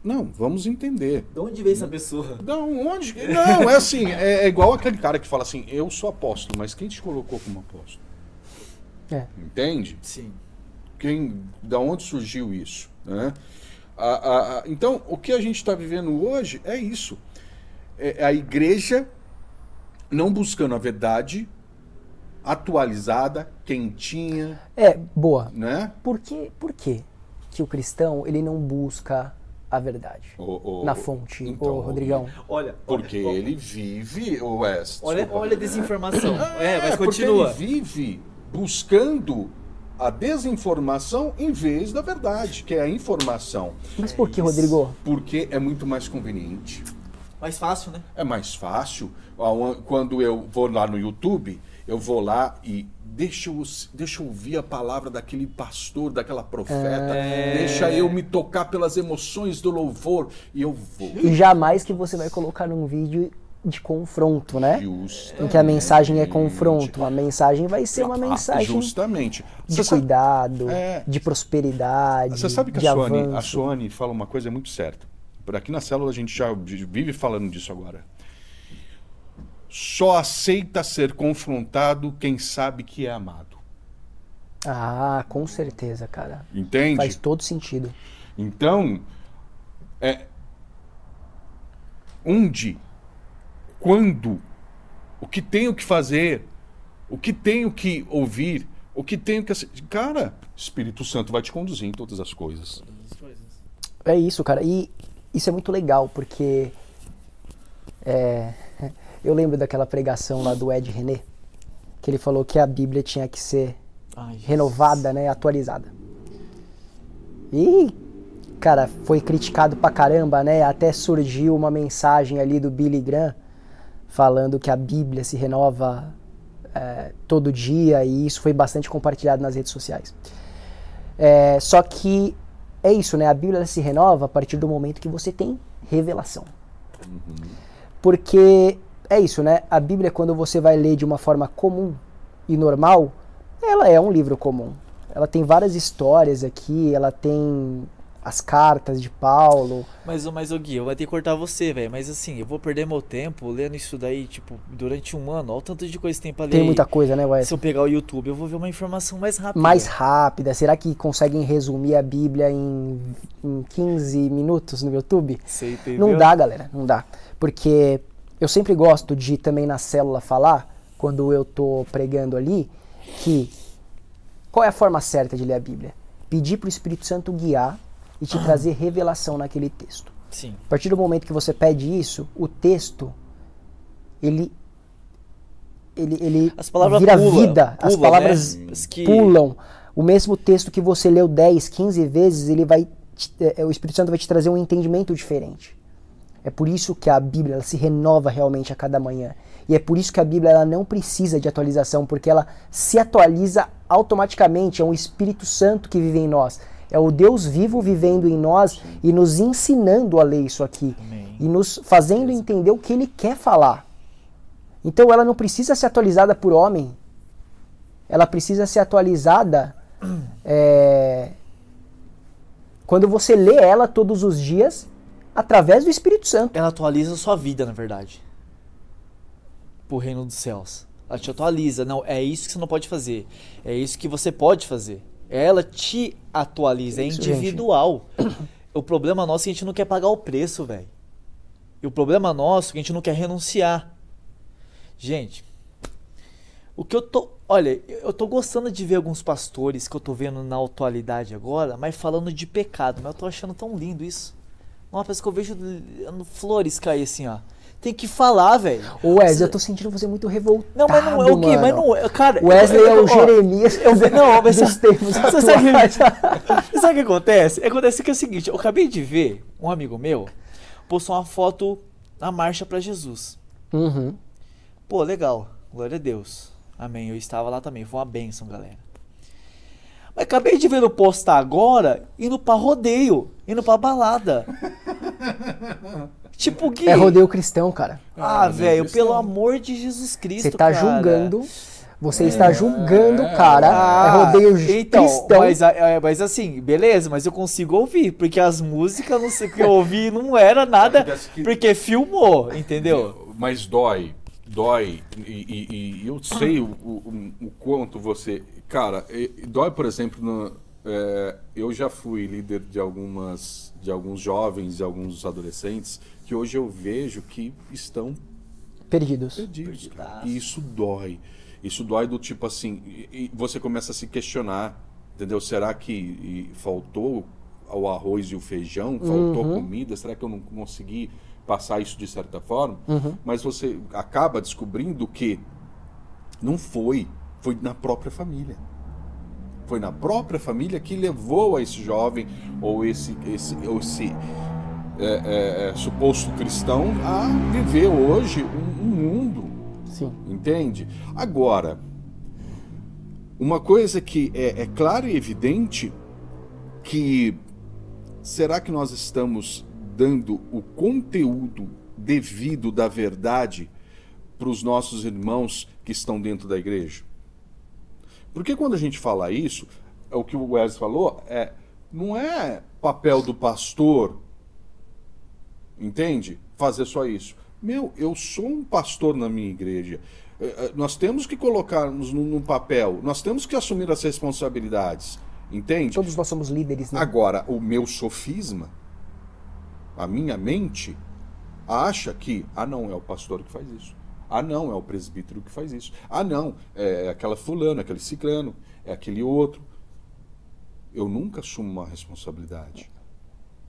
Não, vamos entender. De onde veio essa pessoa? Não, onde? Não, é assim, é, é igual aquele cara que fala assim, eu sou apóstolo, mas quem te colocou como apóstolo? É. Entende? Sim. Quem, da onde surgiu isso? Né? A- a- a- então, o que a gente está vivendo hoje é isso. É a igreja não buscando a verdade atualizada, quentinha, É, boa. né? Por que, por que que o cristão ele não busca a verdade O- o- na fonte, então, ô Rodrigão? Olha, Porque olha, ele vive, o West. Olha, desculpa. olha a desinformação. É, mas porque continua. ele vive buscando a desinformação em vez da verdade, que é a informação. Mas por que, Rodrigo? Porque é muito mais conveniente. Mais fácil, né? É mais fácil. Quando eu vou lá no YouTube, eu vou lá e deixa eu, deixa eu ouvir a palavra daquele pastor, daquela profeta. Deixa eu me tocar pelas emoções do louvor. E eu vou. E jamais que você vai colocar num vídeo de confronto, né? Justamente. Em que a mensagem é confronto. A mensagem vai ser uma Ah, mensagem Justamente. de Você sabe- cuidado, É. de prosperidade, Você sabe que de a Suane, a. Suane fala uma coisa muito certa. Por aqui na célula a gente já vive falando disso agora. Só aceita ser confrontado quem sabe que é amado. Ah, com certeza, cara. Entende? Faz todo sentido. Então, é onde, quando, o que tenho que fazer, o que tenho que ouvir, o que tenho que cara, Espírito Santo vai te conduzir em todas as coisas. É isso, cara. E isso é muito legal, porque é, eu lembro daquela pregação lá do Ed René, que ele falou que a Bíblia tinha que ser Ai, renovada, né, atualizada. E cara, foi criticado pra caramba, né? Até surgiu uma mensagem ali do Billy Graham falando que a Bíblia se renova é, todo dia e isso foi bastante compartilhado nas redes sociais. É, só que é isso, né? A Bíblia se renova a partir do momento que você tem revelação. Porque é isso, né? A Bíblia, quando você vai ler de uma forma comum e normal, ela é um livro comum. Ela tem várias histórias aqui, ela tem as cartas de Paulo. Mas, ô- mas o Gui, eu vou ter que cortar você, velho. Mas assim, eu vou perder meu tempo lendo isso daí, tipo, durante um ano. Olha o tanto de coisa que tem pra ler. Tem muita coisa, né, Se Wesley? eu pegar o YouTube, eu vou ver uma informação mais rápida. Mais rápida. Será que conseguem resumir a Bíblia em, em 15 minutos no YouTube? Entendeu? Não dá, galera, não dá. Porque eu sempre gosto de também na célula falar, quando eu tô pregando ali, que qual é a forma certa de ler a Bíblia? Pedir pro Espírito Santo guiar e te trazer revelação naquele texto. Sim. A partir do momento que você pede isso, o texto ele ele, ele As palavras vira pula, vida, as pula, palavras né? Que- pulam. O mesmo texto que você leu 10, 15 vezes, ele vai te- é, o Espírito Santo vai te trazer um entendimento diferente. É por isso que a Bíblia ela se renova realmente a cada manhã. E é por isso que a Bíblia ela não precisa de atualização, porque ela se atualiza automaticamente. É um Espírito Santo que vive em nós. É o Deus vivo vivendo em nós e nos ensinando a ler isso aqui. Amém. E nos fazendo entender o que ele quer falar. Então ela não precisa ser atualizada por homem. Ela precisa ser atualizada é, quando você lê ela todos os dias através do Espírito Santo. Ela atualiza a sua vida, na verdade. Pro reino dos céus. Ela te atualiza. Não, é isso que você não pode fazer. É isso que você pode fazer. Ela te atualiza. É individual. O problema nosso é que a gente não quer pagar o preço, velho. E o problema nosso é que a gente não quer renunciar. Gente, o que eu tô. Olha, eu tô gostando de ver alguns pastores que eu tô vendo na atualidade agora, mas falando de pecado. Mas eu tô achando tão lindo isso. Nossa, parece que eu vejo flores cair assim, ó. Tem que falar, velho. Ô Wesley, eu tô sentindo você muito revoltado. Não, mas não é o quê? Mas não é. Cara, Wesley eu- é eu- o ó, Jeremias eu, não, mas dos tempos você sabe, você sabe o que acontece? Acontece que é o seguinte, eu acabei de ver um amigo meu postou uma foto na marcha pra Jesus. Uhum. Pô, legal. Glória a Deus. Amém. Eu estava lá também. Foi uma bênção, galera. Mas acabei de ver no postar agora indo pra rodeio, indo pra balada. tipo, Gui. É rodeio cristão, cara. Ah, rodeio velho, cristão. pelo amor de Jesus Cristo. Você tá cara. julgando. Você está julgando o cara. Ah, é rodeio então, cristão. Mas, a- é, mas assim, beleza, mas eu consigo ouvir, porque as músicas não sei o que eu ouvi não era nada, porque filmou, entendeu? Mas dói, dói. E, e- e eu sei o, o- o quanto você. Cara, dói, por exemplo, no- é, eu já fui líder de algumas de alguns jovens e alguns adolescentes que hoje eu vejo que estão Perdidos. perdidos. E isso dói. Isso dói do tipo assim, e, e você começa a se questionar, entendeu? Será que e, faltou o arroz e o feijão? Faltou comida? Será que eu não consegui passar isso de certa forma? Mas você acaba descobrindo que não foi, foi na própria família. Foi na própria família que levou a esse jovem ou esse, esse, ou esse é, é, é, suposto cristão a viver hoje um- um mundo Sim. Entende? Agora, uma coisa que é, é clara e evidente que será que nós estamos dando o conteúdo devido da verdade para os nossos irmãos que estão dentro da igreja? Porque quando a gente fala isso, é o que o Wesley falou, é não é papel do pastor entende? Fazer só isso. Meu, eu sou um pastor na minha igreja. Eh, eh, Nós temos que colocar-nos num, num papel, nós temos que assumir as responsabilidades, entende? Todos nós somos líderes, né? Agora, o meu sofisma, a minha mente, acha que, ah, não, é o pastor que faz isso. Ah, não, é o presbítero que faz isso. Ah, não, é aquela fulano, aquele ciclano, é aquele outro. Eu nunca assumo uma responsabilidade.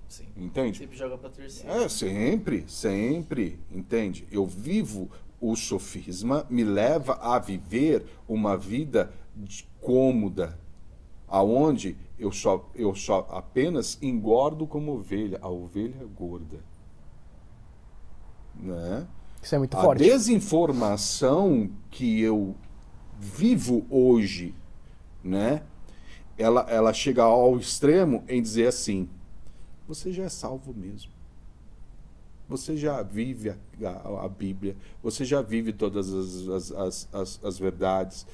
Sim. Entende? Sempre joga pra terceira. É, sempre, sempre, entende? Eu vivo o sofisma, me leva a viver uma vida de- cômoda, aonde Eu só, eu só apenas engordo como ovelha, a ovelha gorda. Né? Isso é muito a forte. desinformação que eu vivo hoje, né? Ela, ela chega ao extremo em dizer assim: você já é salvo mesmo. Você já vive a, a, a Bíblia, você já vive todas as, as, as, as, as verdades,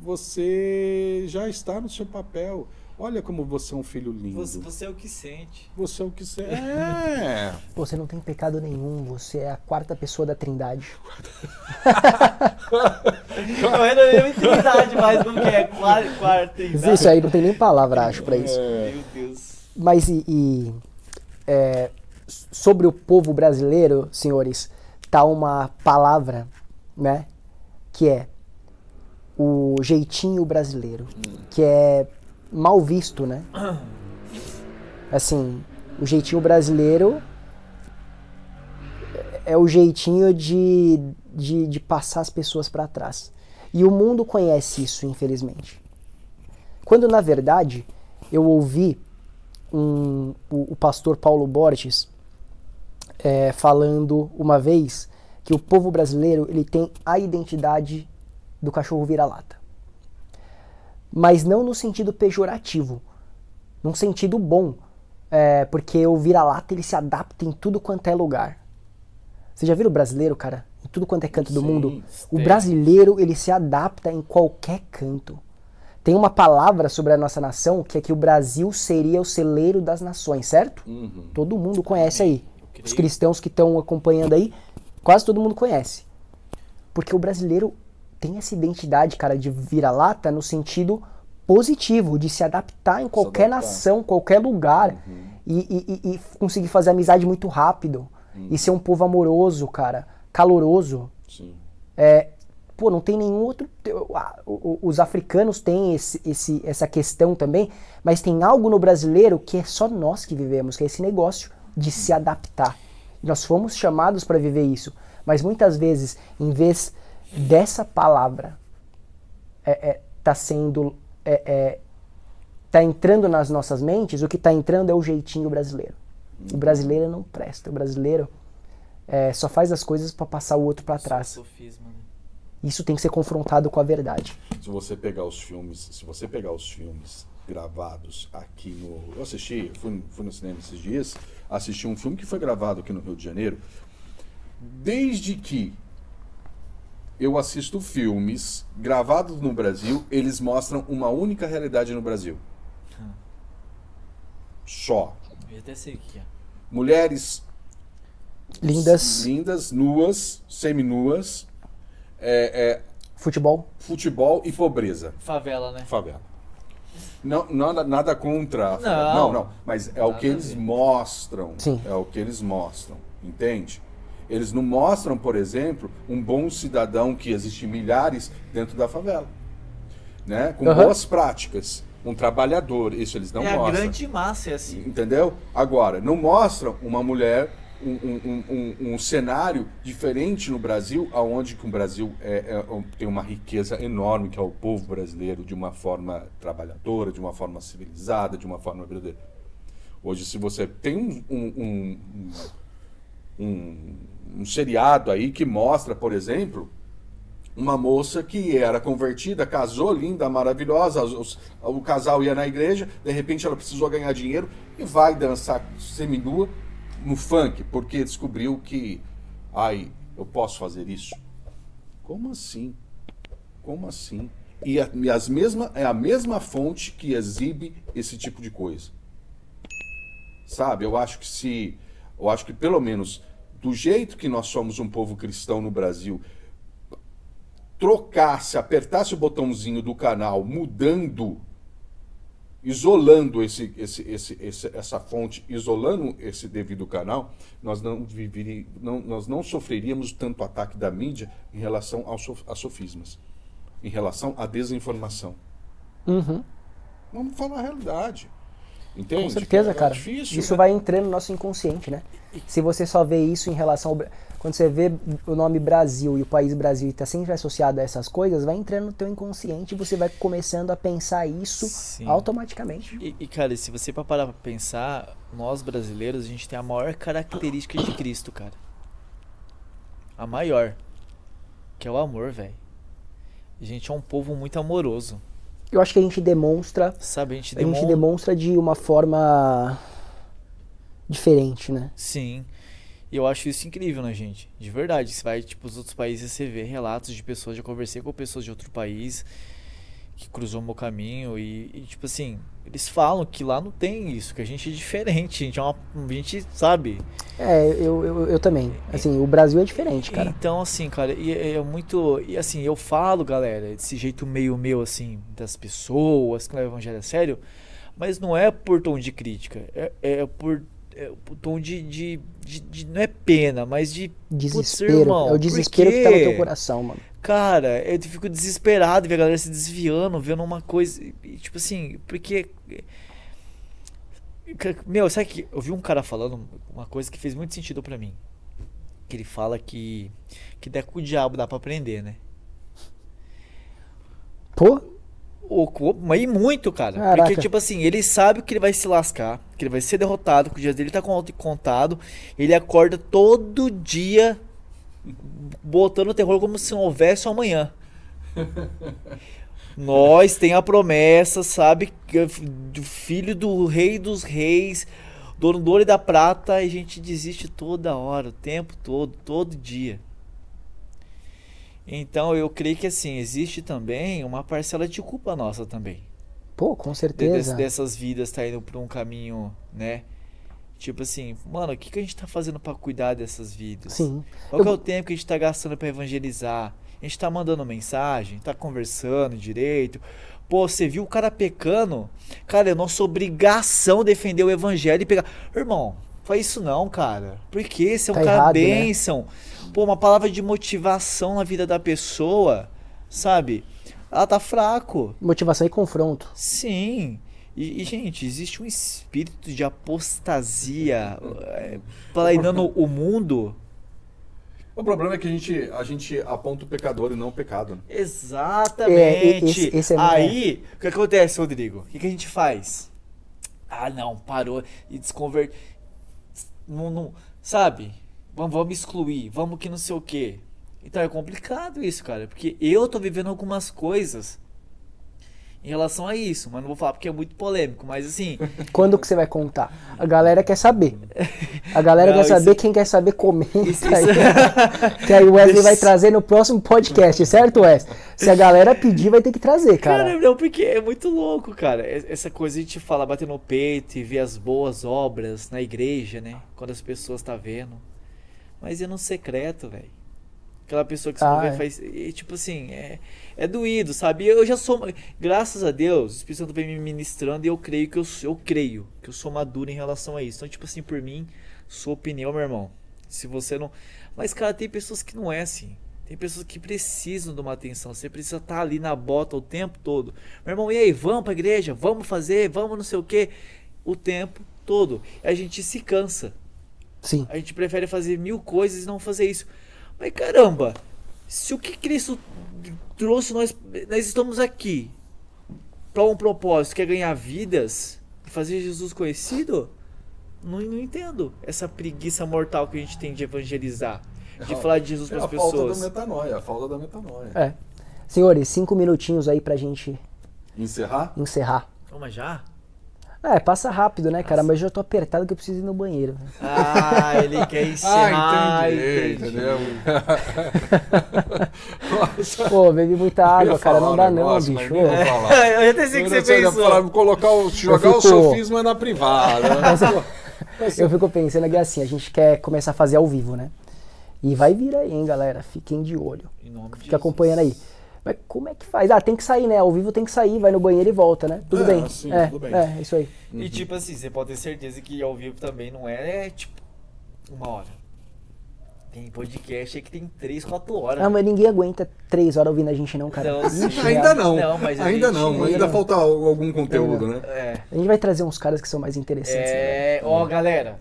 você já está no seu papel. Olha como você é um filho lindo. Você, você é o que sente. Você é o que você é. Você não tem pecado nenhum, você é a quarta pessoa da trindade. Não é na mesma intimidade, mas não quer. Quarta, quarta Isso aí não tem nem palavra, acho, pra isso. Meu Deus. Mas e, e, é, sobre o povo brasileiro, senhores, tá uma palavra, né? Que é o jeitinho brasileiro, que é mal visto, né? Assim, o jeitinho brasileiro é o jeitinho de, de, de passar as pessoas para trás. E o mundo conhece isso, infelizmente. Quando, na verdade, eu ouvi um, o, o pastor Paulo Borges é, falando uma vez que o povo brasileiro ele tem a identidade do cachorro vira-lata. Mas não no sentido pejorativo, num sentido bom, é, porque o vira-lata ele se adapta em tudo quanto é lugar. Você já viu o brasileiro, cara? Em tudo quanto é canto do Sim, mundo? O brasileiro ele se adapta em qualquer canto. Tem uma palavra sobre a nossa nação que é que o Brasil seria o celeiro das nações, certo? Uhum. Todo mundo conhece aí. Os cristãos que estão acompanhando aí, quase todo mundo conhece. Porque o brasileiro tem essa identidade, cara, de vira-lata no sentido positivo, de se adaptar em qualquer adaptar. nação, qualquer lugar. E, e- e- e conseguir fazer amizade muito rápido. E ser um povo amoroso, cara, caloroso. Sim. É, pô, não tem nenhum outro. Os africanos têm esse, esse- essa questão também, mas tem algo no brasileiro que é só nós que vivemos, que é esse negócio de se adaptar. Nós fomos chamados para viver isso, mas muitas vezes, em vez dessa palavra, é, é, tá sendo. É, é, tá entrando nas nossas mentes, o que tá entrando é o jeitinho brasileiro. O brasileiro não presta, o brasileiro é, só faz as coisas para passar o outro para trás. Sofisma, né? Isso tem que ser confrontado com a verdade. Se você pegar os filmes, se você pegar os filmes gravados aqui no, eu assisti, fui, fui no cinema esses dias, assisti um filme que foi gravado aqui no Rio de Janeiro. Desde que eu assisto filmes gravados no Brasil, eles mostram uma única realidade no Brasil. Só. Eu até sei o que é. Mulheres Lindas, lindas, nuas, seminuas, é, é, futebol. futebol e pobreza. Favela, né? Favela. Não, nada, nada contra. Não. Não, não. Mas é o que eles mostram. Sim. É o que eles mostram. Entende? Eles não mostram, por exemplo, um bom cidadão que existe milhares dentro da favela. Né? Com Aham. boas práticas. Um trabalhador. Isso eles não é a mostram. grande massa, é assim. Entendeu? Agora, não mostram uma mulher, um, um- um- um- cenário diferente no Brasil, aonde que o Brasil é- é um- tem uma riqueza enorme, que é o povo brasileiro, de uma forma trabalhadora, de uma forma civilizada, de uma forma verdadeira. Hoje, se você tem um, um- um- seriado aí que mostra, por exemplo, uma moça que era convertida, casou, linda, maravilhosa, os- os- o casal ia na igreja, de repente ela precisou ganhar dinheiro e vai dançar seminua no funk, porque descobriu que, ai, eu posso fazer isso. Como assim? Como assim? E, a, e as mesma, é a mesma fonte que exibe esse tipo de coisa. Sabe? Eu acho que se. Eu acho que pelo menos do jeito que nós somos um povo cristão no Brasil, trocasse, apertasse o botãozinho do canal, mudando, isolando esse, esse, esse, esse- essa fonte, isolando esse devido canal, nós não, viveri, não, nós não sofreríamos tanto ataque da mídia em relação aos sof- a sofismas, em relação à desinformação. Uhum. Vamos falar a realidade. Entende? Com certeza, É cara. difícil, isso né? vai entrando no nosso inconsciente, né? Se você só vê isso em relação ao. Quando você vê o nome Brasil e o país Brasil está sempre associado a essas coisas, vai entrando no teu inconsciente e você vai começando a pensar isso Sim. automaticamente. E, e, cara, se você pra parar pra pensar, nós brasileiros, a gente tem a maior característica de Cristo, cara. A maior. Que é o amor, velho. A gente é um povo muito amoroso. Eu acho que a gente demonstra, Sabe, a gente a gente demonstra. de uma forma diferente, né? Sim. E eu acho isso incrível na gente. De verdade. Você vai, tipo, os outros países, você vê relatos de pessoas. Já conversei com pessoas de outro país que cruzou o meu caminho. E, e, tipo assim, eles falam que lá não tem isso, que a gente é diferente. A gente é uma. A gente, sabe? É, eu, eu, eu também. Assim, o Brasil é diferente, cara. Então, assim, cara, e é, é muito. E assim, eu falo, galera, desse jeito meio meu, assim, das pessoas que levam o evangelho a sério, mas não é por tom de crítica. É, é por. É por tom de, de, de- de- Não é pena, mas de. Putz, Desespero. irmão, é o desespero que tá no teu coração, mano. Cara, eu fico desesperado ver a galera se desviando, vendo uma coisa. e, Tipo assim, porque. Meu, sabe que eu vi um cara falando uma coisa que fez muito sentido pra mim. Que ele fala que. Que der com o diabo dá pra aprender, né? Pô, O, mas e muito, cara. Caraca. Porque, tipo assim, ele sabe que ele vai se lascar, que ele vai ser derrotado, que o dia dele tá con- contado. Ele acorda todo dia botando terror como se não houvesse um amanhã. Nós tem a promessa, sabe? Do filho do rei dos reis, dono do ouro e da prata, e a gente desiste toda hora, o tempo todo, todo dia. Então eu creio que assim, existe também uma parcela de culpa nossa também. pô, com certeza. des- dessas vidas tá indo por um caminho, né? Tipo assim, mano, o que, que a gente tá fazendo pra cuidar dessas vidas? Sim. Qual que é Eu- o tempo que a gente tá gastando pra evangelizar? A gente tá mandando mensagem, tá conversando direito. Pô, você viu o cara pecando? Cara, é nossa obrigação defender o evangelho e pegar. Irmão, faz isso não, cara. Porque você é um Tá cara errado, né? bênção. Pô, uma palavra de motivação na vida da pessoa, sabe? Ela tá fraco. Motivação e confronto. Sim. E, e, gente, existe um espírito de apostasia é, planeando o mundo. O problema é que a gente, a gente aponta o pecador e não o pecado. né? Exatamente. É, esse- esse é- Aí, o que acontece, Rodrigo? O que, que a gente faz? Ah, não, parou e desconverte. Não, não, sabe? Vamos, vamos excluir, vamos que não sei o quê. Então é complicado isso, cara, porque eu tô vivendo algumas coisas em relação a isso, mas não vou falar porque é muito polêmico, mas assim, Quando que você vai contar? A galera quer saber. A galera Não, quer saber, isso- quem quer saber comenta isso- aí. isso- Que aí o Wesley vai trazer no próximo podcast, certo, Wes? Se a galera pedir, vai ter que trazer, cara. Cara, não, porque é muito louco, cara. Essa coisa de falar, bater no peito e ver as boas obras na igreja, né? Quando as pessoas tá vendo. Mas e no secreto, velho? Aquela pessoa que você não Ah, vê é. faz. E, tipo assim, é, é doído, sabe? Eu já sou. Graças a Deus, o Espírito Santo vem me ministrando e eu creio que eu, sou- eu creio que eu sou maduro em relação a isso. Então, tipo assim, por mim, sua opinião, meu irmão. Se você não. Mas, cara, tem pessoas que não é assim. Tem pessoas que precisam de uma atenção. Você precisa estar ali na bota o tempo todo. Meu irmão, e aí, vamos pra igreja? Vamos fazer? Vamos não sei o quê? O tempo todo. A gente se cansa. Sim. A gente prefere fazer mil coisas e não fazer isso. Mas caramba, se o que Cristo trouxe nós, nós estamos aqui para um propósito que é ganhar vidas e fazer Jesus conhecido, não, não entendo essa preguiça mortal que a gente tem de evangelizar, de É, falar de Jesus É para a as falta da pessoas. metanoia, a falta da metanoia. É. Senhores, cinco minutinhos aí pra gente Encerrar? encerrar. Vamos já? É, passa rápido, né, cara? Mas eu já tô apertado que eu preciso ir no banheiro. Ah, ele quer encerrar. Ah, entendi, entendi. Nossa, Pô, bebi muita água, cara. Não dá não, negócio, bicho. falar. Eu até sei o que você pensou. falar, colocar o, jogar o fico- sofisma na privada. né? Eu fico pensando que assim, a gente quer começar a fazer ao vivo, né? E vai vir aí, hein, galera? Fiquem de olho. Jesus. acompanhando aí. Mas como é que faz? Ah, tem que sair, né? Ao vivo tem que sair, vai no banheiro e volta, né? Tudo É, bem. sim, é, tudo bem. é, isso aí. E tipo assim, você pode ter certeza que ao vivo também não é, é, tipo uma hora. Tem podcast aí que tem 3, 4 horas. Ah, mas ninguém aguenta três horas ouvindo a gente não, cara. Não, Ainda não. Não, ainda gente- não. Ainda Ainda falta algum conteúdo, né? É. A gente vai trazer uns caras que são mais interessantes. né? É, ó, galera,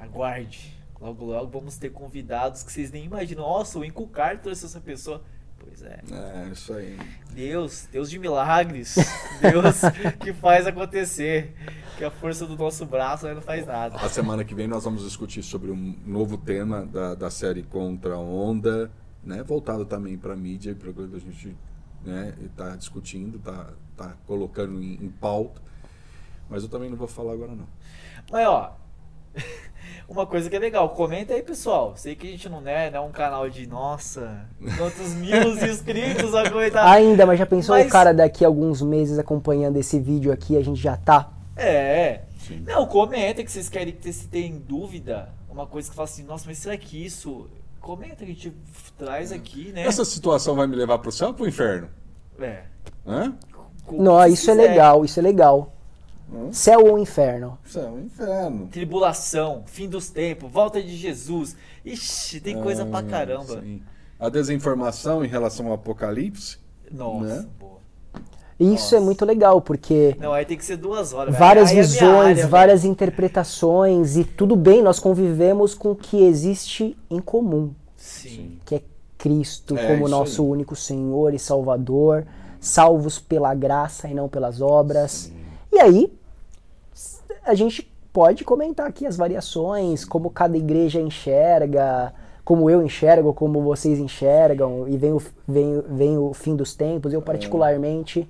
aguarde. Logo, logo vamos ter convidados que vocês nem imaginam. Nossa, o Inculcar trouxe essa pessoa. Pois é. É, isso aí. Deus, Deus de milagres. Deus que faz acontecer. Que a força do nosso braço não faz nada. A semana que vem nós vamos discutir sobre um novo tema da, da série Contra a Onda, né? Voltado também para mídia, para coisa a gente né, tá discutindo, tá, tá colocando em, em pauta. Mas eu também não vou falar agora não. Mas ó, uma coisa que é legal, comenta aí pessoal. Sei que a gente não é, não é um canal de nossa, quantos mil inscritos a comentar. Ainda, mas já pensou Mas- o cara daqui a alguns meses acompanhando esse vídeo aqui, a gente já tá? É. Sim. Não, comenta que vocês querem que se tem dúvida. Uma coisa que fala assim, nossa, mas será que isso. Comenta que a gente traz aqui, né? Essa situação vai me levar pro céu ou pro inferno? É. Hã? Com- Não, isso é quiser. legal, isso é legal. Hã? Céu ou inferno? Céu, inferno. Tribulação, fim dos tempos, volta de Jesus. Ixi, tem coisa pra Ah, caramba. sim. A desinformação em relação ao apocalipse. Nossa, Né? boa. Isso é Nossa. muito legal, porque Não, aí tem que ser duas horas. várias é visões, área, várias interpretações, e tudo bem, nós convivemos com o que existe em comum. Sim. que é Cristo É, como nosso aí. único Senhor e Salvador, salvos pela graça e não pelas obras. E aí, a gente pode comentar aqui as variações, como cada igreja enxerga, como eu enxergo, como vocês enxergam, e vem o, vem, vem o fim dos tempos. É. Eu, particularmente,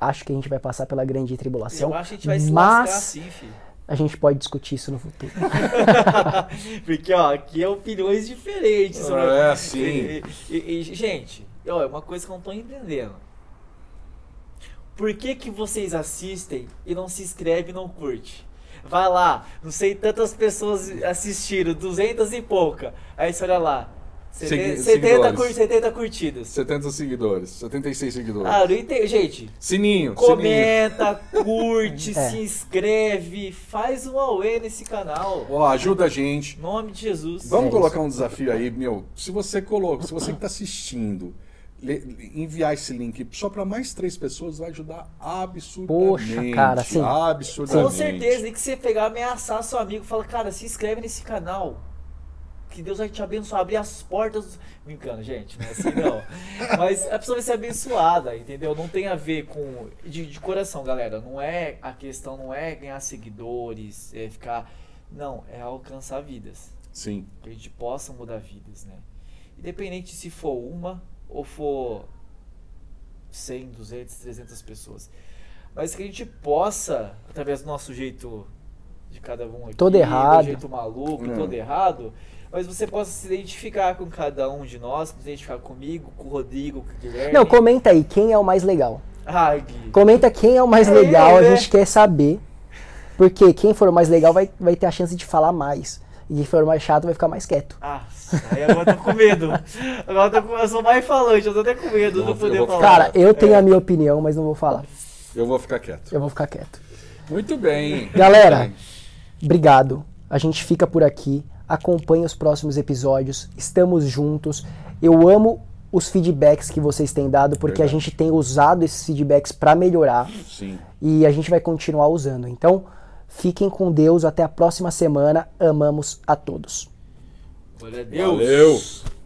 acho que a gente vai passar pela grande tribulação. Eu acho que a gente vai se mas assim, filho. a gente pode discutir isso no futuro. Porque, ó, aqui é opiniões diferentes. sobre- É, sim. E, e- e, gente, ó, é uma coisa que eu não tô entendendo. Por que que vocês assistem e não se inscreve e não curte? Vai lá, não sei, tantas pessoas assistiram, 200 e pouca. Aí você olha lá, Segui- 70, 70, seguidores. cur- 70 curtidas. 70 seguidores, 76 seguidores. Ah, não entendo. Gente, Sininho, sininho. comenta, curte, É. se inscreve, faz um auê nesse canal. Ó, ajuda a gente. Em nome de Jesus. Vamos É colocar um desafio aí, meu. Se você coloca, se você que está assistindo, enviar esse link só para mais três pessoas vai ajudar absurdamente. Poxa, cara, sim. Absurdamente. Com certeza, tem que você pegar, ameaçar seu amigo, fala, cara, se inscreve nesse canal. Que Deus vai te abençoar, abrir as portas. Brincando, gente, não é assim não. Mas a pessoa vai ser abençoada, entendeu? Não tem a ver com. De, de coração, galera. Não é. A questão não é ganhar seguidores, é ficar. Não, é alcançar vidas. Sim. Que a gente possa mudar vidas, né? Independente se for uma ou for 100, 200, 300 pessoas. Mas que a gente possa, através do nosso jeito de cada um aqui, Todo do errado. jeito maluco, Não. todo errado, mas você possa se identificar com cada um de nós, se identificar comigo, com o Rodrigo, com o Guilherme. Não, comenta aí, quem é o mais legal? Ai, Gui. Comenta quem é o mais É, legal, a né? gente quer saber. Porque quem for o mais legal vai, vai ter a chance de falar mais. E quem for o mais chato vai ficar mais quieto. Ah, aí agora eu tô com medo. Agora eu, tô com, eu sou mais falante, eu tô até com medo de não poder falar. Cara, eu tenho a minha opinião, mas não vou falar. Eu vou ficar quieto. Eu vou ficar quieto. Muito bem. Galera, obrigado. A gente fica por aqui. Acompanhe os próximos episódios. Estamos juntos. Eu amo os feedbacks que vocês têm dado, porque Verdade. a gente tem usado esses feedbacks para melhorar Sim. e a gente vai continuar usando. Então, fiquem com Deus. Até a próxima semana. Amamos a todos. Glória a Deus. Valeu.